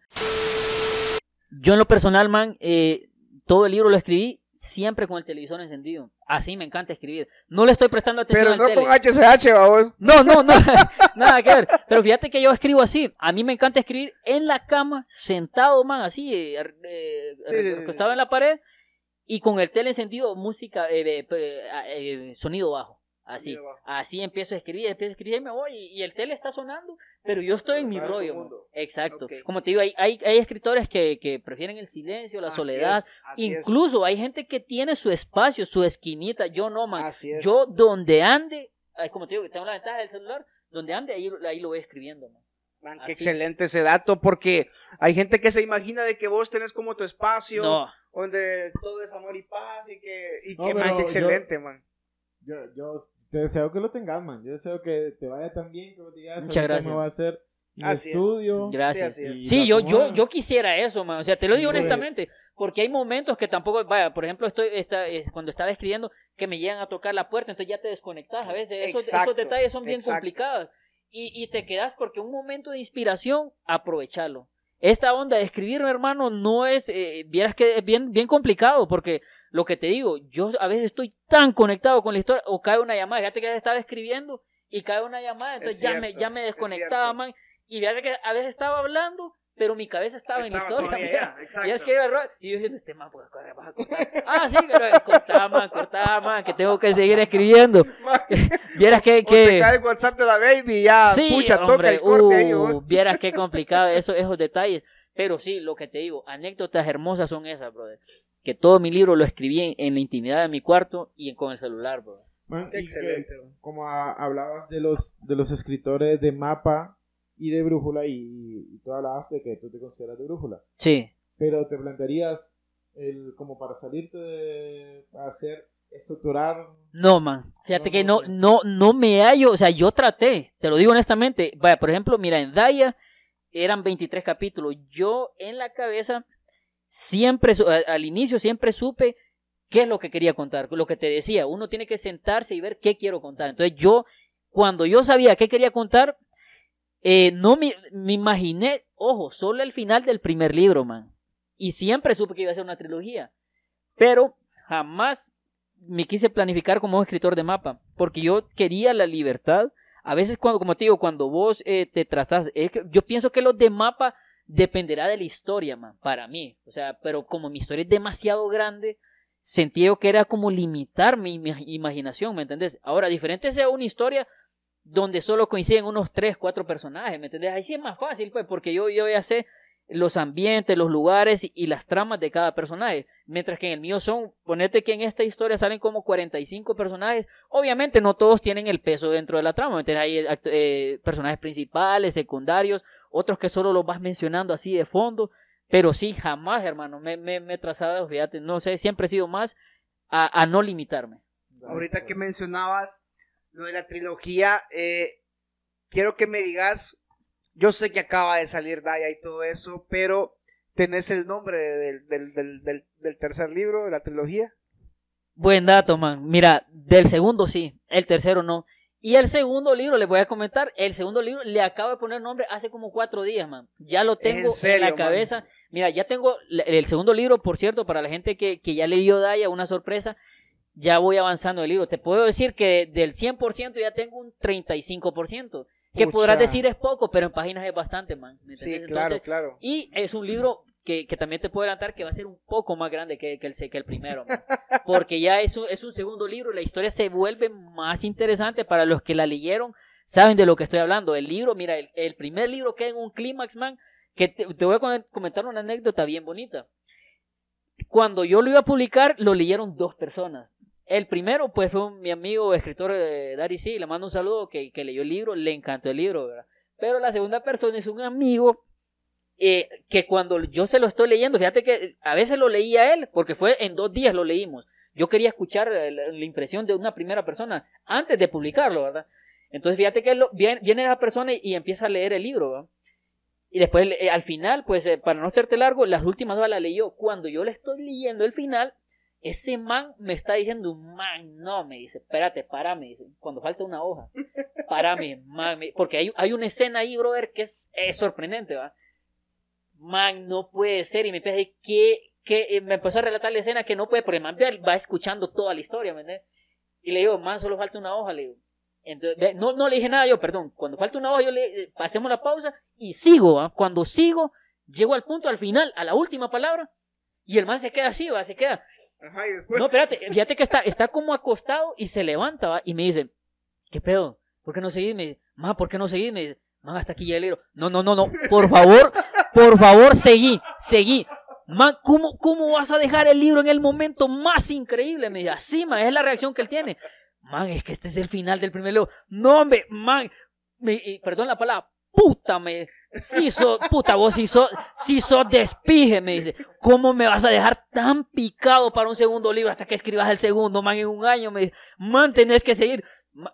Yo en lo personal, man, eh, todo el libro lo escribí siempre con el televisor encendido. Así me encanta escribir. No le estoy prestando atención Pero al no tele. con HCH, vamos. No, no, no, nada que ver. Pero fíjate que yo escribo así. A mí me encanta escribir en la cama, sentado, man, así, eh, eh, Sí, sí, sí. recostado en la pared y con el tele encendido, música, eh, eh, eh, sonido bajo. Así, así empiezo a escribir, empiezo a escribir y me voy y, y el tele está sonando, pero yo estoy en mi rollo. mundo. Exacto. Como te digo, hay, hay, hay escritores que, que prefieren el silencio, la Así soledad. es, así es, Incluso hay gente que tiene su espacio, su esquinita. Yo no, man. Yo donde ande, ay, como te digo, que tengo la ventaja del celular, donde ande, ahí, ahí lo voy escribiendo. man. Man, qué excelente ese dato, porque hay gente que se imagina de que vos tenés como tu espacio, No, donde todo es amor y paz, y que, y No, que man, qué yo- excelente, man. Yo, yo te deseo que lo tengas, man. Yo deseo que te vaya tan bien que vos digas, Muchas gracias. me voy a hacer Así es. estudio. gracias. Sí, es. y Sí, yo, yo, yo quisiera eso, man. O sea, te lo digo Sí. honestamente, porque hay momentos que tampoco, vaya, por ejemplo, estoy, esta, es, cuando estaba escribiendo, que me llegan a tocar la puerta, entonces ya te desconectas a veces. Esos, Exacto, esos detalles son bien exacto. complicados. Y, y te quedas porque un momento de inspiración, aprovecharlo. Esta onda de escribir, hermano, no es, eh, vieras que es bien, bien complicado, porque lo que te digo, yo a veces estoy tan conectado con la historia, o cae una llamada, fíjate que estaba escribiendo y cae una llamada, entonces ya, me, ya me es desconectaba, man, y fíjate que a veces estaba hablando, pero mi cabeza estaba, en la Estaba historia. allá, exacto. Y es que iba y yo diciendo, este man, pues, corre, vas a cortar. Ah, sí, pero cortá, man, cortá, man, que tengo que seguir escribiendo. Man, Vieras que, o te que... cae el WhatsApp de la baby ya, Sí, pucha, toca hombre, el corte ahí, uh, vos. vieras qué complicado eso, esos detalles. Pero sí, lo que te digo, anécdotas hermosas son esas, brother. Que todo mi libro lo escribí en, en la intimidad de mi cuarto y con el celular, brother. Man, que, excelente. man. como a- hablabas de los, de los escritores de mapa y de brújula, y, y tú hablabas de que tú te consideras de brújula, Sí. pero te plantearías el, como para salirte de hacer, estructurar. No, man. Fíjate No, que no, no, no, me hallo. O sea, yo traté, te lo digo honestamente. Vaya, por ejemplo, mira, en Daya eran 23 capítulos. Yo en la cabeza siempre, al inicio siempre supe qué es lo que quería contar. Lo que te decía, uno tiene que sentarse y ver qué quiero contar. Entonces yo, cuando yo sabía qué quería contar, eh, no me, me imaginé, ojo, solo el final del primer libro, man. Y siempre supe que iba a ser una trilogía. Pero jamás me quise planificar como un escritor de mapa, porque yo quería la libertad. A veces, cuando, como te digo, cuando vos eh, te trazas, yo pienso que los de mapa dependerá de la historia, man, para mí. O sea, pero como mi historia es demasiado grande, sentí yo que era como limitar mi ima- imaginación, ¿me entendés? Ahora, diferente sea una historia donde solo coinciden unos tres, cuatro personajes, ¿me entendés? Ahí sí es más fácil, pues, porque yo, yo ya sé los ambientes, los lugares y, las tramas de cada personaje. Mientras que en el mío son, ponete que en esta historia salen como 45 personajes. Obviamente no todos tienen el peso dentro de la trama. Entonces hay eh, personajes principales, secundarios, otros que solo los vas mencionando así de fondo. Pero sí, jamás, hermano, me, me, me he trazado, fíjate, no sé, siempre he sido más a, a no limitarme. Ahorita que mencionabas lo de la trilogía, eh, quiero que me digas, yo sé que acaba de salir Daya y todo eso, pero ¿tenés el nombre del, del, del, del, tercer libro de la trilogía? Buen dato, man. Mira, del segundo sí, el tercero no. Y el segundo libro, les voy a comentar, el segundo libro le acabo de poner nombre hace como cuatro días, man. Ya lo tengo en, serio, la man? cabeza. Mira, ya tengo la- el segundo libro, por cierto, para la gente que, que ya leyó Daya, una sorpresa. Ya voy avanzando el libro. Te puedo decir que del 100% ya tengo un 35%. Que Pucha. podrás decir es poco, pero en páginas es bastante, man. ¿me Sí, claro, claro. y es un libro que, que también te puedo adelantar que va a ser un poco más grande que, que el, que el primero. man. Porque ya es un, es un segundo libro y la historia se vuelve más interesante para los que la leyeron. Saben de lo que estoy hablando. El libro, mira, el, el primer libro queda en un clímax, man. Que te, te voy a comen- comentar una anécdota bien bonita. Cuando yo lo iba a publicar, lo leyeron dos personas. El primero, pues, fue un- mi amigo escritor eh, Dari Sí, le mando un saludo, que, leyó el libro, le encantó el libro, ¿verdad? Pero la segunda persona es un amigo eh, que cuando yo se lo estoy leyendo, fíjate que a veces lo leía él, porque fue en dos días lo leímos. Yo quería escuchar eh, la, impresión de una primera persona antes de publicarlo, ¿verdad? Entonces fíjate que viene, viene esa persona y, empieza a leer el libro. Y después, eh, al final, pues, eh, para no hacerte largo, las últimas dos las leyó. Cuando yo le estoy leyendo el final, ese man me está diciendo, man, no, me dice, espérate, párame, dice, cuando falta una hoja, párame, man, me- porque hay, hay una escena ahí, brother, que es, es sorprendente, ¿va? Man, no puede ser, y me empieza a decir, ¿qué, qué? Y me empezó a relatar la escena que no puede, porque el man va- escuchando toda la historia, ¿me entiendes? Y le digo, man, solo falta una hoja, le digo. Entonces, no, no le dije nada yo, perdón, cuando falta una hoja, yo le, eh, hacemos la pausa y sigo, ¿va? Cuando sigo, llego al punto, al final, a la última palabra, y el man se queda así, ¿va? Se queda. No, espérate, fíjate que está, está como acostado y se levanta, ¿va? Y me dice, ¿qué pedo? ¿Por qué no seguís? Ma, ¿por qué no seguís? Me dice, man, hasta aquí ya el libro. No, no, no, no, por favor, por favor, seguí, seguí. Man, ¿cómo, ¿cómo vas a dejar el libro en el momento más increíble? Me dice, así, man, es la reacción que él tiene. Man, es que este es el final del primer libro. No, hombre, man, me, perdón la palabra, puta, me, si sos, puta, vos si sos, si sos despije, me dice. ¿Cómo me vas a dejar tan picado para un segundo libro hasta que escribas el segundo, man, en un año? Me dice, man, tenés que seguir.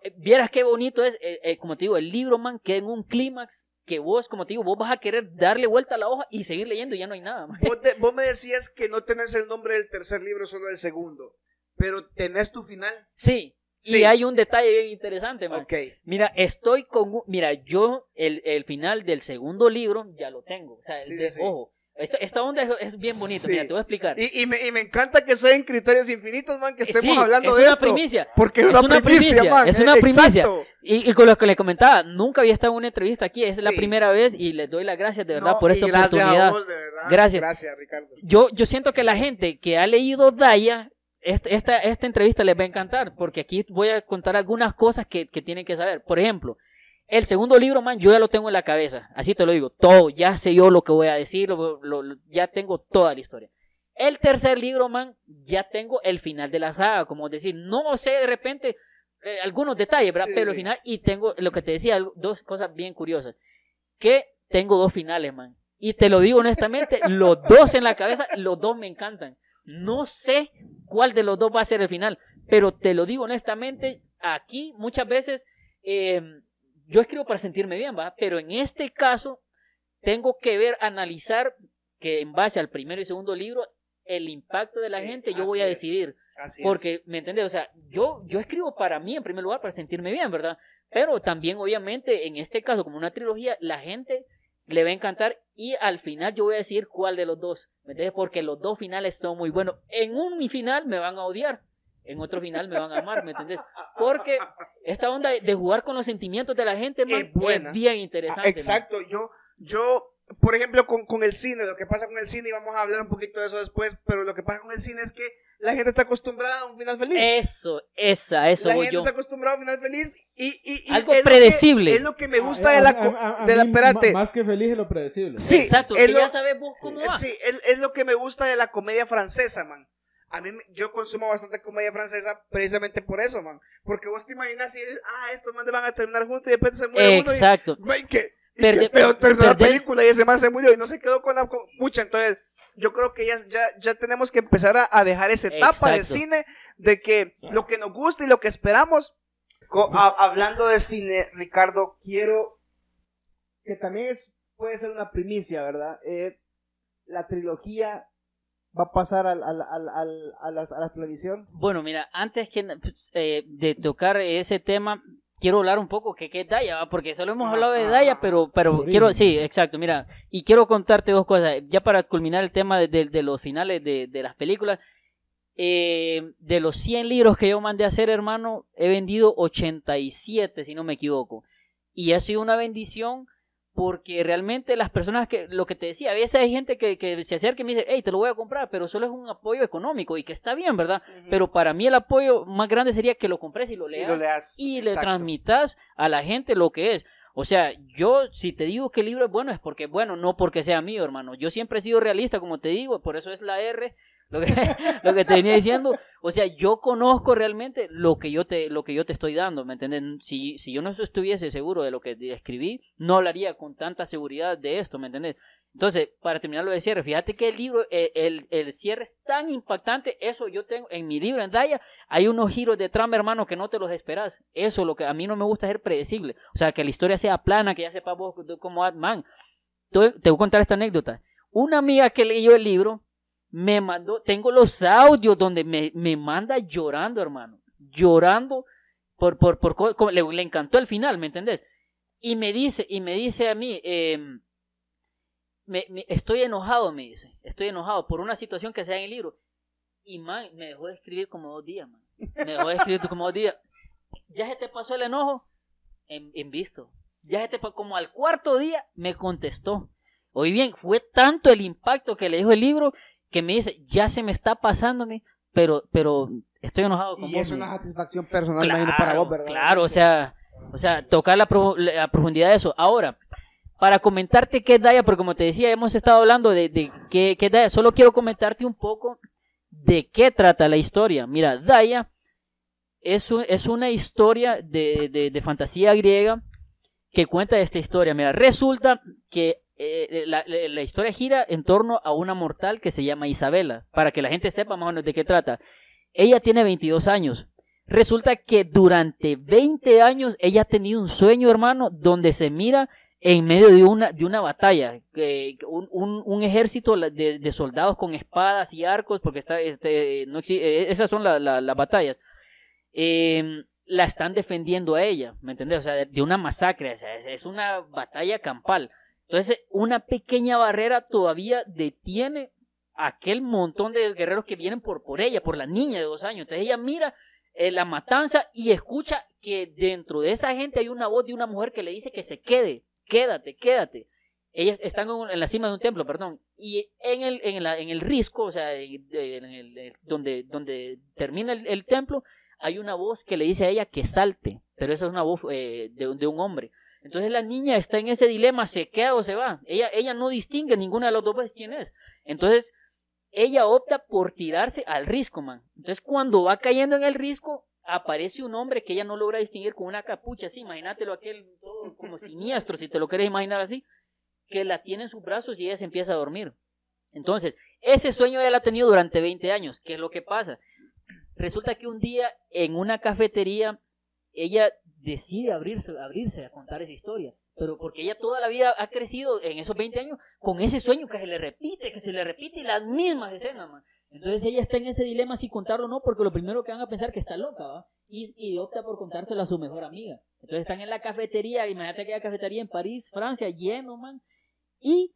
Eh, Vieras qué bonito es, eh, eh, como te digo, el libro, man, que en un clímax que vos, como te digo, vos vas a querer darle vuelta a la hoja y seguir leyendo y ya no hay nada, man. Vos, vos me decías que no tenés el nombre del tercer libro, solo del segundo. Pero tenés tu final. Sí, Sí. y hay un detalle bien interesante, man. Ok. Mira, estoy con. Mira, yo el, el final del segundo libro ya lo tengo. O sea, Sí, de- sí. ojo, esto- esta onda es, es bien bonita. Mira, te voy a explicar. Y, y me, y me encanta que sean criterios infinitos, man, que Eh, estemos sí, hablando es de una esto. primicia. Porque es Es una, una primicia, primicia, man. es una primicia. Y, y con lo que le comentaba, nunca había estado en una entrevista aquí. Es la primera vez y les doy las gracias de verdad No, por esta gracias a oportunidad. vos, de verdad. Gracias. Gracias, Ricardo. Yo, yo siento que la gente que ha leído Daya, esta, esta, esta entrevista les va a encantar, porque aquí voy a contar algunas cosas que, que tienen que saber. Por ejemplo, el segundo libro, man, yo ya lo tengo en la cabeza, así te lo digo, todo, ya sé yo lo que voy a decir, lo- lo- lo- ya tengo toda la historia. El tercer libro, man, ya tengo el final de la saga, como decir, no sé de repente eh, algunos detalles, ¿verdad? Sí, Pero el sí. final, y tengo lo que te decía, dos cosas bien curiosas, que tengo dos finales, man. Y te lo digo honestamente, los dos en la cabeza, los dos me encantan. No sé cuál de los dos va a ser el final, pero te lo digo honestamente, aquí muchas veces eh, yo escribo para sentirme bien, ¿va? Pero en este caso tengo que ver, analizar que en base al primero y segundo libro, el impacto de la Sí, gente, yo voy a decidir. Así es. Porque, ¿me entiendes? O sea, yo, yo escribo para mí en primer lugar, para sentirme bien, ¿verdad? Pero también, obviamente, en este caso, como una trilogía, la gente le va a encantar y al final yo voy a decir cuál de los dos, ¿me entiendes? Porque los dos finales son muy buenos. En un mi final me van a odiar, en otro final me van a amar, ¿me entiendes? Porque esta onda de- jugar con los sentimientos de la gente, man, Es buena. es bien Ah, interesante. man. exacto, yo, yo, por ejemplo, con, con el cine, lo que pasa con el cine, y vamos a hablar un poquito de eso después, pero lo que pasa con el cine es que la gente está acostumbrada a un final feliz. Eso, esa, eso la voy gente yo. está acostumbrada a un final feliz y, y, y Algo es lo que- predecible. es lo que me gusta de la, a- co- a- a de la, espérate, Más que feliz es lo predecible. Sí, Exacto, es que lo- ya sabes vos cómo va. Sí, es, es lo que me gusta de la comedia francesa, man. A mí, me- yo consumo bastante comedia francesa precisamente por eso, man. Porque vos te imaginas si, ah, estos manes van a terminar juntos y después se muere uno y, Exacto. man, que, y Perde- peor terminó la película y ese man se murió y no se quedó con la pucha. Entonces, yo creo que ya, ya, ya tenemos que empezar a, a dejar esa etapa Exacto. cine, de que lo que nos gusta y lo que esperamos. A- hablando de cine, Ricardo, quiero que también es, puede ser una primicia, ¿verdad? Eh, la trilogía va a pasar al, al, al, al- a, la, a la televisión. Bueno, mira, antes que pues, eh, de tocar ese tema, quiero hablar un poco que qué es Daya, porque solo hemos hablado de ajá, Daya, pero, pero quiero, sí, exacto, mira, y quiero contarte dos cosas, ya para culminar el tema de, de- de los finales de, de las películas. eh, de los 100 libros que yo mandé a hacer, hermano, he vendido 87, si no me equivoco. Y ha sido una bendición porque realmente las personas que, lo que te decía, a veces hay gente que, que se acerca y me dice, hey, te lo voy a comprar, pero solo es un apoyo económico y que está bien, ¿verdad? Pero para mí el apoyo más grande sería que lo compres y lo y leas lo leas. y le transmitas a la gente lo que es. O sea, yo si te digo que el libro es bueno es porque bueno, no porque sea mío, hermano. Yo siempre he sido realista, como te digo, por eso es la R, lo que, lo te venía diciendo. O sea, yo conozco realmente lo que yo te, lo que yo te estoy dando, ¿me entiendes? Si, si yo no estuviese seguro de lo que escribí, no hablaría con tanta seguridad de esto, ¿me entiendes? Entonces, para terminar lo de cierre, fíjate que el libro, eh, el, el cierre es tan impactante, eso yo tengo en mi libro, en Daya, hay unos giros de trama, hermano, que no te los esperas. Eso lo que a mí no me gusta ser predecible. O sea, que la historia sea plana, que ya sepas vos cómo va, man. te, te voy a contar esta anécdota. Una amiga que leyó el libro me mandó, tengo los audios donde me, me manda llorando, hermano, llorando por, por, por, le, le encantó el final, ¿me entendés? Y me dice, y me dice a mí, em, me- estoy enojado, me dice, estoy enojado por una situación que se da en el libro. Y man, me dejó de escribir como dos días, man. Me dejó de escribir como dos días. ¿Ya se te pasó el enojo? En, en visto. Ya se te pa- como al cuarto día me contestó. Hoy bien, fue tanto el impacto que le dijo el libro que me dice, ya se me está pasándome, pero, pero estoy enojado con Y vos, es una satisfacción personal, imagino, para vos, ¿verdad? Claro, o sea, o sea, tocar la, pro- la profundidad de eso. Ahora, para comentarte qué es Daya, porque como te decía, hemos estado hablando de, de qué, qué es Daya, solo quiero comentarte un poco de qué trata la historia. Mira, Daya es, un- es una historia de, de- de fantasía griega que cuenta esta historia. Mira, resulta que eh, la, historia gira en torno a una mortal que se llama Isabela, para que la gente sepa más o menos de qué trata. Ella tiene 22 años. Resulta que durante 20 años ella ha tenido un sueño, hermano, donde se mira en medio de una, de una batalla, eh, un, un- ejército de, de soldados con espadas y arcos, porque está, este, no exi- eh, esas son la- la- las batallas, eh, la están defendiendo a ella, ¿me entendés? O sea, de, una masacre, es una batalla campal. Entonces, una pequeña barrera todavía detiene aquel montón de guerreros que vienen por, por ella, por la niña de dos años. Entonces ella mira eh, la matanza y escucha que dentro de esa gente hay una voz de una mujer que le dice que se quede, quédate, quédate. Ellas están en, la cima de un templo, perdón, y en el, en la- en el risco, o sea, en, donde, donde termina el, el templo, hay una voz que le dice a ella que salte, pero esa es una voz eh, de, de un hombre. Entonces la niña está en ese dilema, se queda o se va. Ella, ella no distingue ninguna de las dos veces quién es. Entonces ella opta por tirarse al risco, man. Entonces cuando va cayendo en el risco, aparece un hombre que ella no logra distinguir con una capucha así, imagínatelo aquel todo como siniestro, si te lo quieres imaginar así, que la tiene en sus brazos y ella se empieza a dormir. Entonces, ese sueño ella lo ha tenido durante 20 años. ¿Qué es lo que pasa? Resulta que un día en una cafetería ella decide abrirse, abrirse a contar esa historia, pero porque ella toda la vida ha crecido en esos 20 años con ese sueño que se le repite, que se le repite y las mismas escenas. Entonces ella está en ese dilema si contarlo o no, porque lo primero que van a pensar que está loca. Y, opta por contárselo a su mejor amiga. Entonces están en la cafetería, imagínate aquella cafetería en París, Francia, lleno, man, y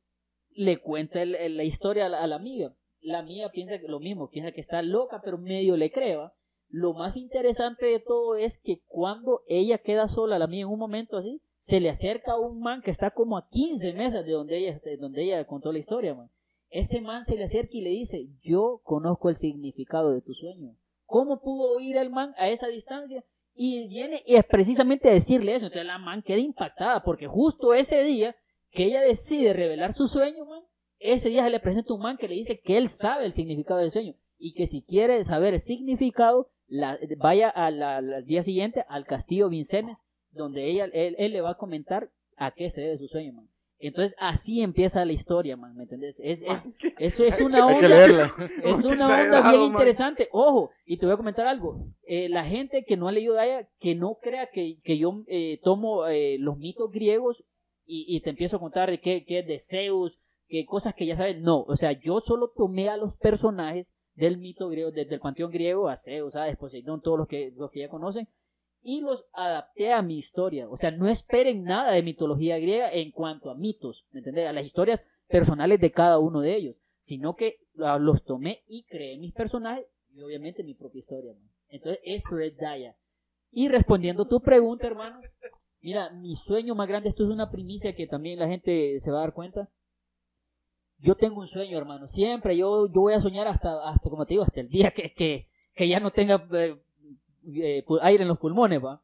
le cuenta la historia a la, amiga. La amiga piensa lo mismo, piensa que está loca, pero medio le cree, ¿va? Lo más interesante de todo es que cuando ella queda sola, la amiga en un momento así, se le acerca a un man que está como a 15 mesas de donde ella, de donde ella contó la historia, man. Ese man se le acerca y le dice, yo conozco el significado de tu sueño. ¿Cómo pudo oír el man a esa distancia? Y viene y es precisamente a decirle eso. Entonces la man queda impactada porque justo ese día que ella decide revelar su sueño, man, ese día se le presenta un man que le dice que él sabe el significado del sueño y que si quiere saber el significado, la- vaya a la- al día siguiente al castillo Vincennes, donde ella, él, él le va a comentar a qué se debe su sueño, man. Entonces así empieza la historia, man, ¿me entendés? Es, es, eso es una Hay que onda, es una onda bien interesante. Ojo, y te voy a comentar algo. Eh, la gente que no ha leído Daya, que no crea que, que yo eh, tomo eh, los mitos griegos y, y te empiezo a contar qué, qué es de Zeus, qué cosas que ya sabes. No, o sea, yo solo tomé a los personajes del mito griego, desde el panteón griego, a Zeus, a Poseidón, todos los que, los que ya conocen, y los adapté a mi historia. O sea, no esperen nada de mitología griega en cuanto a mitos, ¿me entendés? A las historias personales de cada uno de ellos, sino que los tomé y creé mis personajes y obviamente mi propia historia. Entonces, eso es Daya. Y respondiendo tu pregunta, hermano, mira, mi sueño más grande, esto es una primicia que también la gente se va a dar cuenta. Yo tengo un sueño, hermano. Siempre yo, yo voy a soñar hasta, hasta, como te digo, hasta el día que, que, que ya no tenga eh, eh, aire en los pulmones, va.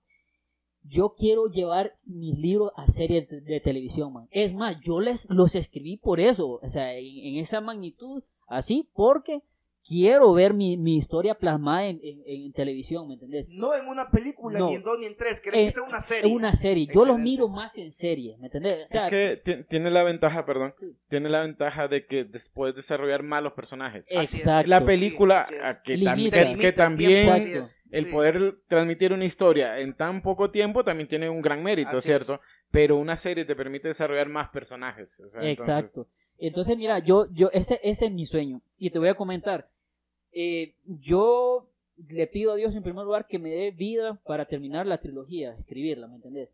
Yo quiero llevar mis libros a series de, televisión, man. Es más, yo les los escribí por eso, o sea, en esa magnitud, así, porque quiero ver mi, mi historia plasmada en, en- en televisión, ¿me entendés? No en una película, No. ni en dos, ni en tres. Querés Eh, que sea una serie. Es una serie, yo los miro más en serie, ¿me entendés? O sea, es que ti- tiene la ventaja, perdón, Sí. tiene la ventaja de que después desarrollar más los personajes. Exacto. La película, Sí, que, Limita. tam- Te que- limita que el también Exacto. el Sí. poder transmitir una historia en tan poco tiempo también tiene un gran mérito, Así ¿cierto? pero una serie te permite desarrollar más personajes. o sea, entonces- Exacto. Entonces, mira, yo, yo, ese, ese es mi sueño. Y te voy a comentar. Eh, yo le pido a Dios en primer lugar que me dé vida para terminar la trilogía, escribirla, ¿me entendés?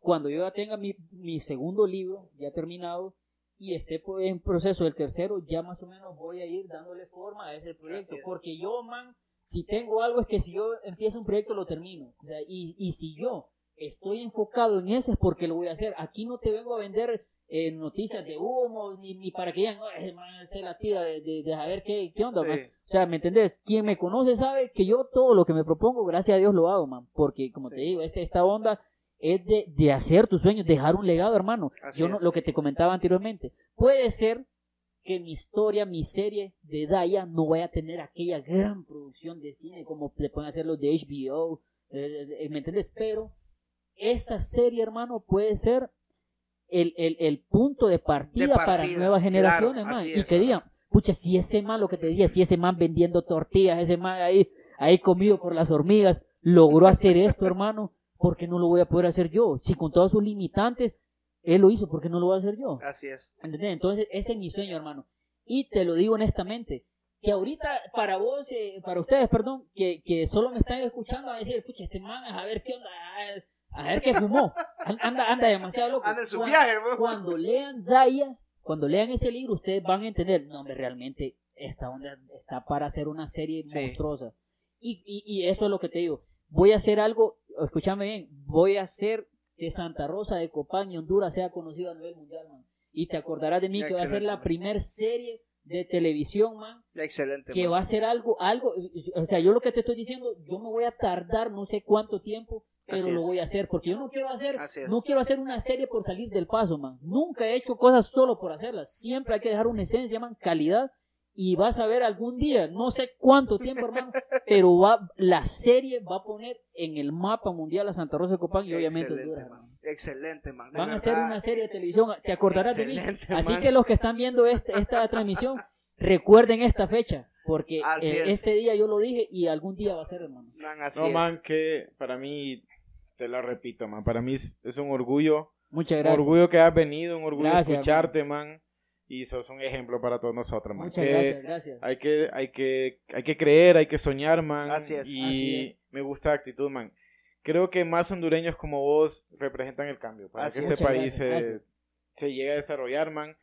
Cuando yo ya tenga mi, mi segundo libro ya terminado y esté pues, en proceso del tercero, ya más o menos voy a ir dándole forma a ese proyecto. Es. Porque yo, man, si tengo algo es que si yo empiezo un proyecto lo termino. O sea, y, y si yo estoy enfocado en ese es porque lo voy a hacer. Aquí no te vengo a vender eh, noticias de humo, ni, ni para que digan, "No, se la tira de, de, de saber qué, qué onda, Sí. man". O sea, ¿me entendés? Quien me conoce sabe que yo todo lo que me propongo, gracias a Dios lo hago, man. Porque, como te digo, este, esta onda es de, de hacer tus sueños, dejar un legado, hermano. Así yo no, es. lo que te comentaba anteriormente. Puede ser que mi historia, mi serie de Daya no vaya a tener aquella gran producción de cine como le pueden hacer los de HBO, eh, eh, ¿me entiendes? Pero esa serie, hermano, puede ser el, el, el punto de partida, De para nuevas generaciones, claro, man. Y es, que digan, pucha, si ese man, lo que te decía, si ese man vendiendo tortillas, ese man ahí, ahí comido por las hormigas, logró hacer esto, hermano, ¿por qué no lo voy a poder hacer yo? Si con todos sus limitantes, él lo hizo, ¿por qué no lo voy a hacer yo? Así es. ¿Entendés? Entonces, ese es mi sueño, hermano. Y te lo digo honestamente, que ahorita para vos, eh, para ustedes, perdón, que, que solo me están escuchando a decir, pucha, este man, a ver qué onda, a ver qué fumó. An- Anda, anda demasiado loco. Anda en su Cuan- viaje, pues. Cuando lean Daya, cuando lean ese libro, ustedes van a entender, no, hombre, realmente esta onda está para hacer una serie Sí. monstruosa. Y, y, y eso es lo que te digo. Voy a hacer algo, escúchame bien, voy a hacer que Santa Rosa de Copán y Honduras sea conocido a nivel mundial, man. Y te acordarás de mí que va a ser la man. primer serie de televisión, man, Excelente. que man. va a ser algo, algo, o sea, yo lo que te estoy diciendo, yo me voy a tardar no sé cuánto tiempo, pero Así lo es. voy a hacer, porque yo no quiero hacer, no quiero hacer una serie por salir del paso, man. Nunca he hecho cosas solo por hacerlas. Siempre hay que dejar una esencia, man, calidad. Y vas a ver algún día, no sé cuánto tiempo, hermano, pero va, la serie va a poner en el mapa mundial a Santa Rosa de Copán y obviamente Excelente, Honduras, man. Excelente, man. De Van a hacer una serie de televisión, te acordarás de mí. Excelente, Así que los que están viendo este- esta transmisión, recuerden esta fecha, porque eh, es. este día yo lo dije y algún día va a ser, hermano. Man, así No, es. man, que para mí, te lo repito, man, para mí es, es un orgullo. Muchas Un gracias. orgullo que has venido, un orgullo Gracias, escucharte, man. Y sos un ejemplo para todos nosotros, man. Muchas que gracias, gracias. Hay que, hay que, hay que creer, hay que soñar, man. Así es, y así es. me gusta la actitud, man. Creo que más hondureños como vos representan el cambio para Así que es. este Muchas país gracias, se, gracias. se llegue a desarrollar, man.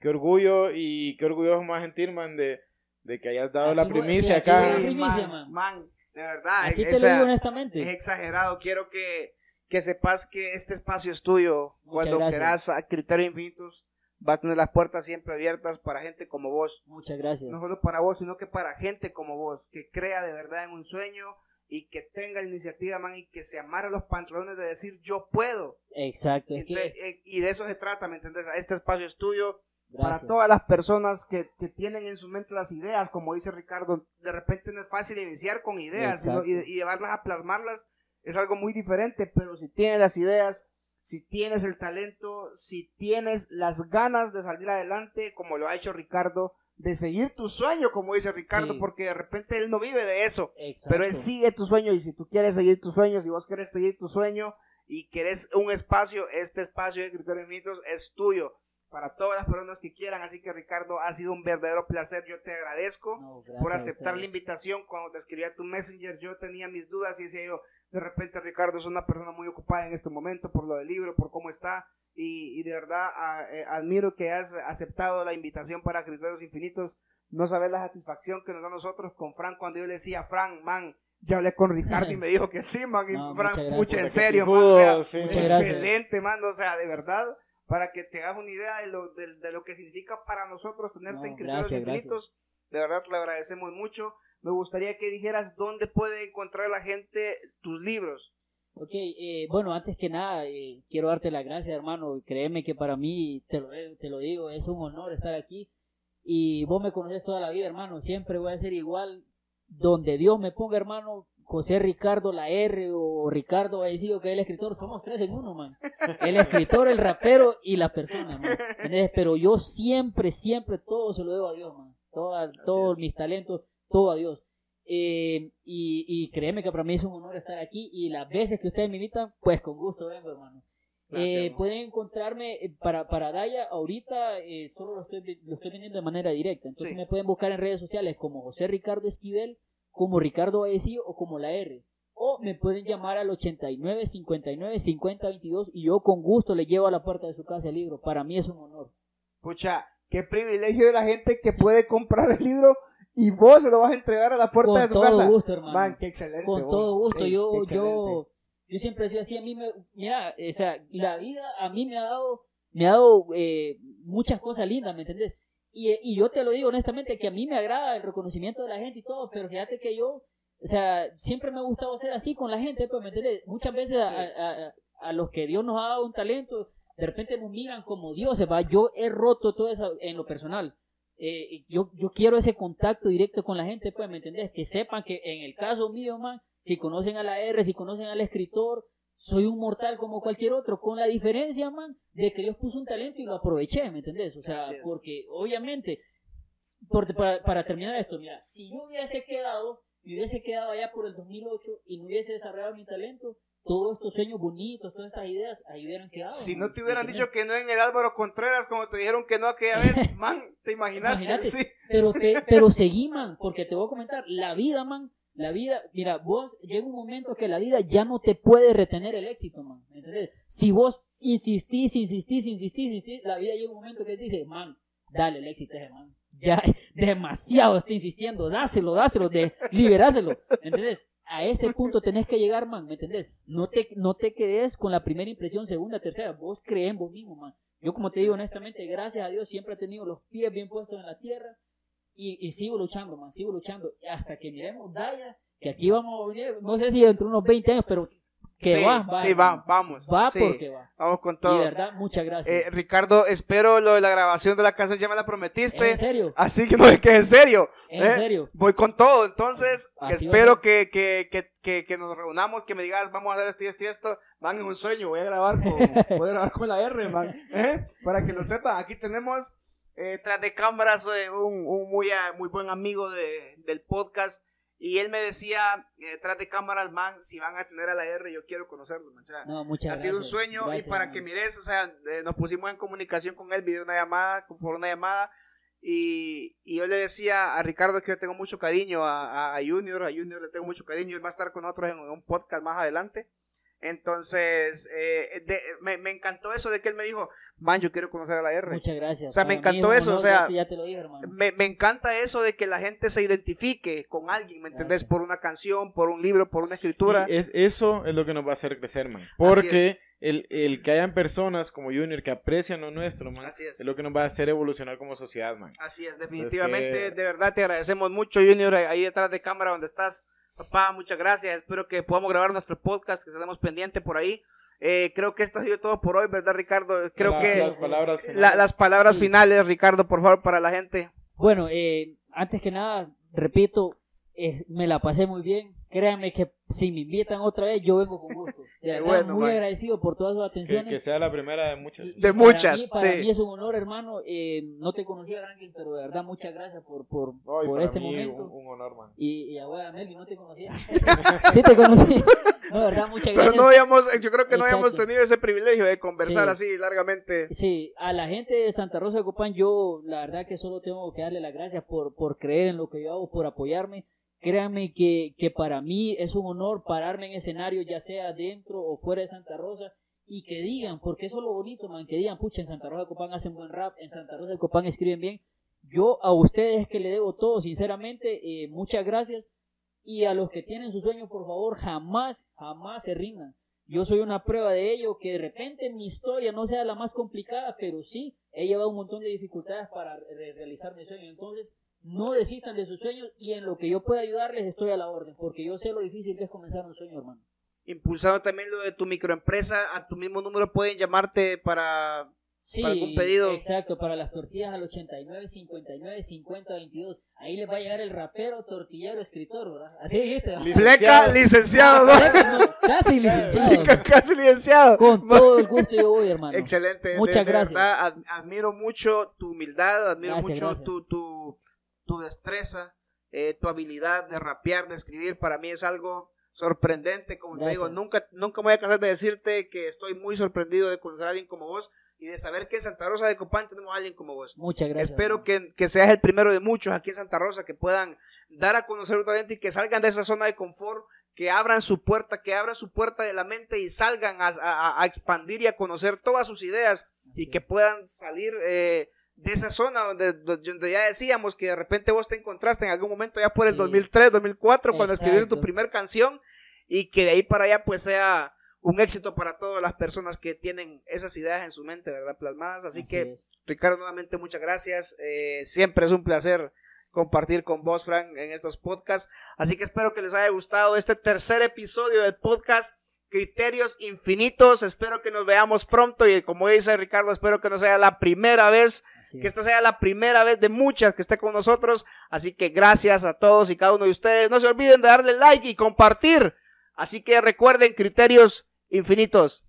Qué orgullo y qué orgullo más sentir, man, de, de que hayas dado la Aquí primicia sí, acá. Sí, primicia, man, man. De verdad. Así es- te lo sea, digo honestamente. Es exagerado. Quiero que, que sepas que este espacio es tuyo. Muchas Cuando gracias. quieras a Criterios Infinitos, va a tener las puertas siempre abiertas para gente como vos. Muchas gracias. No solo para vos, sino que para gente como vos, que crea de verdad en un sueño y que tenga iniciativa, man, y que se amarre los pantalones de decir yo puedo. Exacto. Es Entre- que, eh, y de eso se trata, ¿me entiendes? Este espacio es tuyo. Para todas las personas que, que tienen en su mente las ideas, como dice Ricardo, de repente no es fácil iniciar con ideas sino- y, y llevarlas a plasmarlas es algo muy diferente, pero si tienes las ideas, si tienes el talento, si tienes las ganas de salir adelante, como lo ha hecho Ricardo, de seguir tu sueño, como dice Ricardo, Sí. porque de repente él no vive de eso, Exacto. pero él sigue tu sueño y si tú quieres seguir tu sueño, si vos quieres seguir tu sueño y querés un espacio, este espacio de Criterios Infinitos es tuyo para todas las personas que quieran. Así que Ricardo, ha sido un verdadero placer. Yo te agradezco No, por a aceptar la invitación. Cuando te escribí a tu Messenger, yo tenía mis dudas y decía yo, de repente Ricardo es una persona muy ocupada en este momento por lo del libro, por cómo está. Y, y de verdad a- eh, admiro que has aceptado la invitación para Criterios Infinitos. No sabes la satisfacción que nos da a nosotros con Frank cuando yo le decía, Frank, man, ya hablé con Ricardo y me dijo que sí, man. Y No, Frank, muchas gracias. mucho en serio, man. o sea, sí. Muchas gracias. excelente, man. O sea, de verdad, para que te hagas una idea de lo, de, de lo que significa para nosotros tenerte No, en Criterios gracias, Infinitos. De verdad, lo agradecemos mucho. Me gustaría que dijeras dónde puede encontrar la gente tus libros. Ok, eh, bueno, antes que nada, eh, quiero darte las gracias, hermano. Créeme que para mí, te lo, te lo digo, es un honor estar aquí. Y vos me conoces toda la vida, hermano. Siempre voy a ser igual. Donde Dios me ponga, hermano, José Ricardo la R o Ricardo ha decidido que es el escritor. Somos tres en uno, man. El escritor, el rapero y la persona, man. ¿Entendés? Pero yo siempre, siempre todo se lo debo a Dios, man. Toda- todos mis talentos, todo a Dios. Eh, y, y créeme que para mí es un honor estar aquí y las veces que ustedes me invitan, pues con gusto vengo, hermano. Eh, pueden encontrarme eh, para, para Daya, ahorita eh, solo lo estoy, lo estoy vendiendo de manera directa. Entonces Sí. me pueden buscar en redes sociales como José Ricardo Esquivel, como Ricardo Vallecillo o como la R. O me pueden llamar al 89 59 50 22 y yo con gusto le llevo a la puerta de su casa el libro. Para mí es un honor. Pucha, qué privilegio de la gente que puede comprar el libro y vos se lo vas a entregar a la puerta Con de tu todo casa. gusto, hermano. Man, qué excelente. Con vos. todo gusto. Ey, yo, yo, yo siempre he sido así. A mí me, mira, o sea, la vida a mí me ha dado, me ha dado eh, muchas cosas lindas, ¿me entendés? Y, y yo te lo digo honestamente que a mí me agrada el reconocimiento de la gente y todo, pero fíjate que yo, o sea, siempre me ha gustado ser así con la gente, pues, ¿me entendés? Muchas veces a, a- a- a los que Dios nos ha dado un talento, de repente nos miran como dioses, ¿va? Yo he roto todo eso en lo personal. Eh, yo, yo quiero ese contacto directo con la gente, pues, ¿me entendés? Que sepan que en el caso mío, man, si conocen a la R, si conocen al escritor, soy un mortal como cualquier otro, con la diferencia, man, de que Dios puso un talento y lo aproveché, ¿me entendés? O sea, porque obviamente, para, para terminar esto, mira, si yo hubiese quedado, me hubiese quedado allá por el 2008 y no hubiese desarrollado mi talento, todos estos sueños bonitos, todas estas ideas, ahí hubieran quedado. Si man, no te hubieran ¿me dicho que no en el Álvaro Contreras, como te dijeron que no aquella vez, man, ¿te imaginas? Imagínate. Sí. Pero, pe- pero seguí, man, porque te voy a comentar, la vida, man, la vida, mira, vos llega un momento que la vida ya no te puede retener el éxito, man, ¿me? Si vos insistís, insistís, insistís, insistís, la vida llega un momento que te dice, man, dale, el éxito man, ya demasiado está insistiendo, dáselo, dáselo, de, liberáselo, ¿me? A ese punto tenés que llegar, man, ¿me entendés? No te, no te quedes con la primera impresión, segunda, tercera, vos crees en vos mismo, man. Yo como te digo honestamente, gracias a Dios siempre he tenido los pies bien puestos en la tierra y, y sigo luchando, man, sigo luchando hasta que miremos Daya, que aquí vamos a venir, no sé si dentro de unos 20 años, pero que sí, va, va, sí, va, vamos. va sí, porque va. Vamos con Y todo. de verdad, muchas gracias. Eh, Ricardo, espero lo de la grabación de la canción, ya me la prometiste. en serio, Así que no es que es en serio. en ¿eh? serio. Voy con todo, entonces Así espero que, que, que, que, que nos reunamos, que me digas, vamos a hacer esto y esto y esto. Van en un sueño, voy a grabar con, voy a grabar con la R, man. ¿eh? Para que lo sepan, aquí tenemos eh, tras de cámaras un, un muy, ah, muy buen amigo de, del podcast. Y él me decía, eh, tras de cámaras, man, si van a tener a la R, yo quiero conocerlo. man. O sea, No, muchas ha gracias. sido un sueño Gracias, y para man. que mires, o sea, eh, nos pusimos en comunicación con él, video una llamada, por una llamada, y, y yo le decía a Ricardo que yo tengo mucho cariño a, a- a Junior, a Junior le tengo mucho cariño, él va a estar con nosotros en un podcast más adelante. Entonces, eh, de- me, me encantó eso de que él me dijo, man, yo quiero conocer a la R. Muchas gracias. O sea, me encantó eso, o sea, ya te- ya te lo dije, hermano. Me, me encanta eso de que la gente se identifique con alguien, ¿me entendés? Gracias. Por una canción, por un libro, por una escritura. Y es, eso es lo que nos va a hacer crecer, man. Porque el, el que hayan personas como Junior que aprecian lo nuestro, man, Así es. es lo que nos va a hacer evolucionar como sociedad, man. Así es, definitivamente, Es que- de verdad te agradecemos mucho, Junior, ahí detrás de cámara donde estás. Papá, muchas gracias. Espero que podamos grabar nuestro podcast, que estaremos pendientes por ahí. Eh, creo que esto ha sido todo por hoy, ¿verdad, Ricardo? Creo Las- que las palabras la- finales. las palabras Sí. finales, Ricardo, por favor, para la gente. Bueno, eh, antes que nada, repito, eh, me la pasé muy bien. Créanme que si me invitan otra vez, yo vengo con gusto. De verdad, bueno, muy man. agradecido por todas sus que, atenciones. que sea la primera de muchas. Y- y De para muchas, mí- Para sí. mí es un honor, hermano. Eh, no te conocía, Rankin, pero de verdad, muchas gracias por, por, No, por para este mí momento. un, un honor, man. Y, y a hueá, Melvin, no te conocía. sí te conocí. No, de verdad, muchas Pero gracias. no habíamos, yo creo que no Exacto. habíamos tenido ese privilegio de conversar Sí. así largamente. Sí, a la gente de Santa Rosa de Copán, yo la verdad que solo tengo que darle las gracias por, por creer en lo que yo hago, por apoyarme. Créanme que, que para mí es un honor pararme en escenario, ya sea dentro o fuera de Santa Rosa, y que digan, porque eso es lo bonito, man, que digan, pucha, en Santa Rosa de Copán hacen buen rap, en Santa Rosa de Copán escriben bien. Yo a ustedes es que le debo todo, sinceramente, eh, muchas gracias. Y a los que tienen sus sueños, por favor, jamás, jamás se rindan. Yo soy una prueba de ello, que de repente mi historia no sea la más complicada, pero sí he llevado un montón de dificultades para re- realizar mi sueño. Entonces, no desistan de sus sueños y en lo que yo pueda ayudarles estoy a la orden, porque yo sé lo difícil que es comenzar un sueño, hermano. Impulsando también lo de tu microempresa, a tu mismo número pueden llamarte para Sí, ¿Para algún pedido? exacto, para las tortillas al 89, 59, 50, 22. Ahí les va a llegar el rapero, tortillero, escritor, ¿verdad? Así dijiste, ¿verdad? Pleca, licenciado, ¿no? No, casi licenciado. Casi licenciado. Con todo el gusto yo voy, hermano. Excelente. Muchas de gracias. verdad, admiro mucho tu humildad, admiro Gracias, mucho gracias. Tu, tu, tu destreza, eh, tu habilidad de rapear, de escribir. Para mí es algo sorprendente, como te digo, nunca, nunca me voy a cansar de decirte que estoy muy sorprendido de conocer a alguien como vos y de saber que en Santa Rosa de Copán tenemos a alguien como vos. Muchas gracias. Espero que, que seas el primero de muchos aquí en Santa Rosa que puedan dar a conocer un talento y que salgan de esa zona de confort, que abran su puerta, que abran su puerta de la mente y salgan a, a- a expandir y a conocer todas sus ideas y que puedan salir eh, de esa zona donde, donde ya decíamos que de repente vos te encontraste en algún momento ya por el Sí. 2003, 2004, cuando escribiste tu primer canción y que de ahí para allá pues sea un éxito para todas las personas que tienen esas ideas en su mente, ¿verdad? Plasmadas. Así, que, es. Ricardo, nuevamente muchas gracias. Eh, siempre es un placer compartir con vos, Frank, en estos podcasts. Así que espero que les haya gustado este tercer episodio del podcast Criterios Infinitos. Espero que nos veamos pronto y como dice Ricardo, espero que no sea la primera vez, que es. esta sea la primera vez de muchas que esté con nosotros. Así que gracias a todos y cada uno de ustedes. No se olviden de darle like y compartir. Así que recuerden Criterios Infinitos.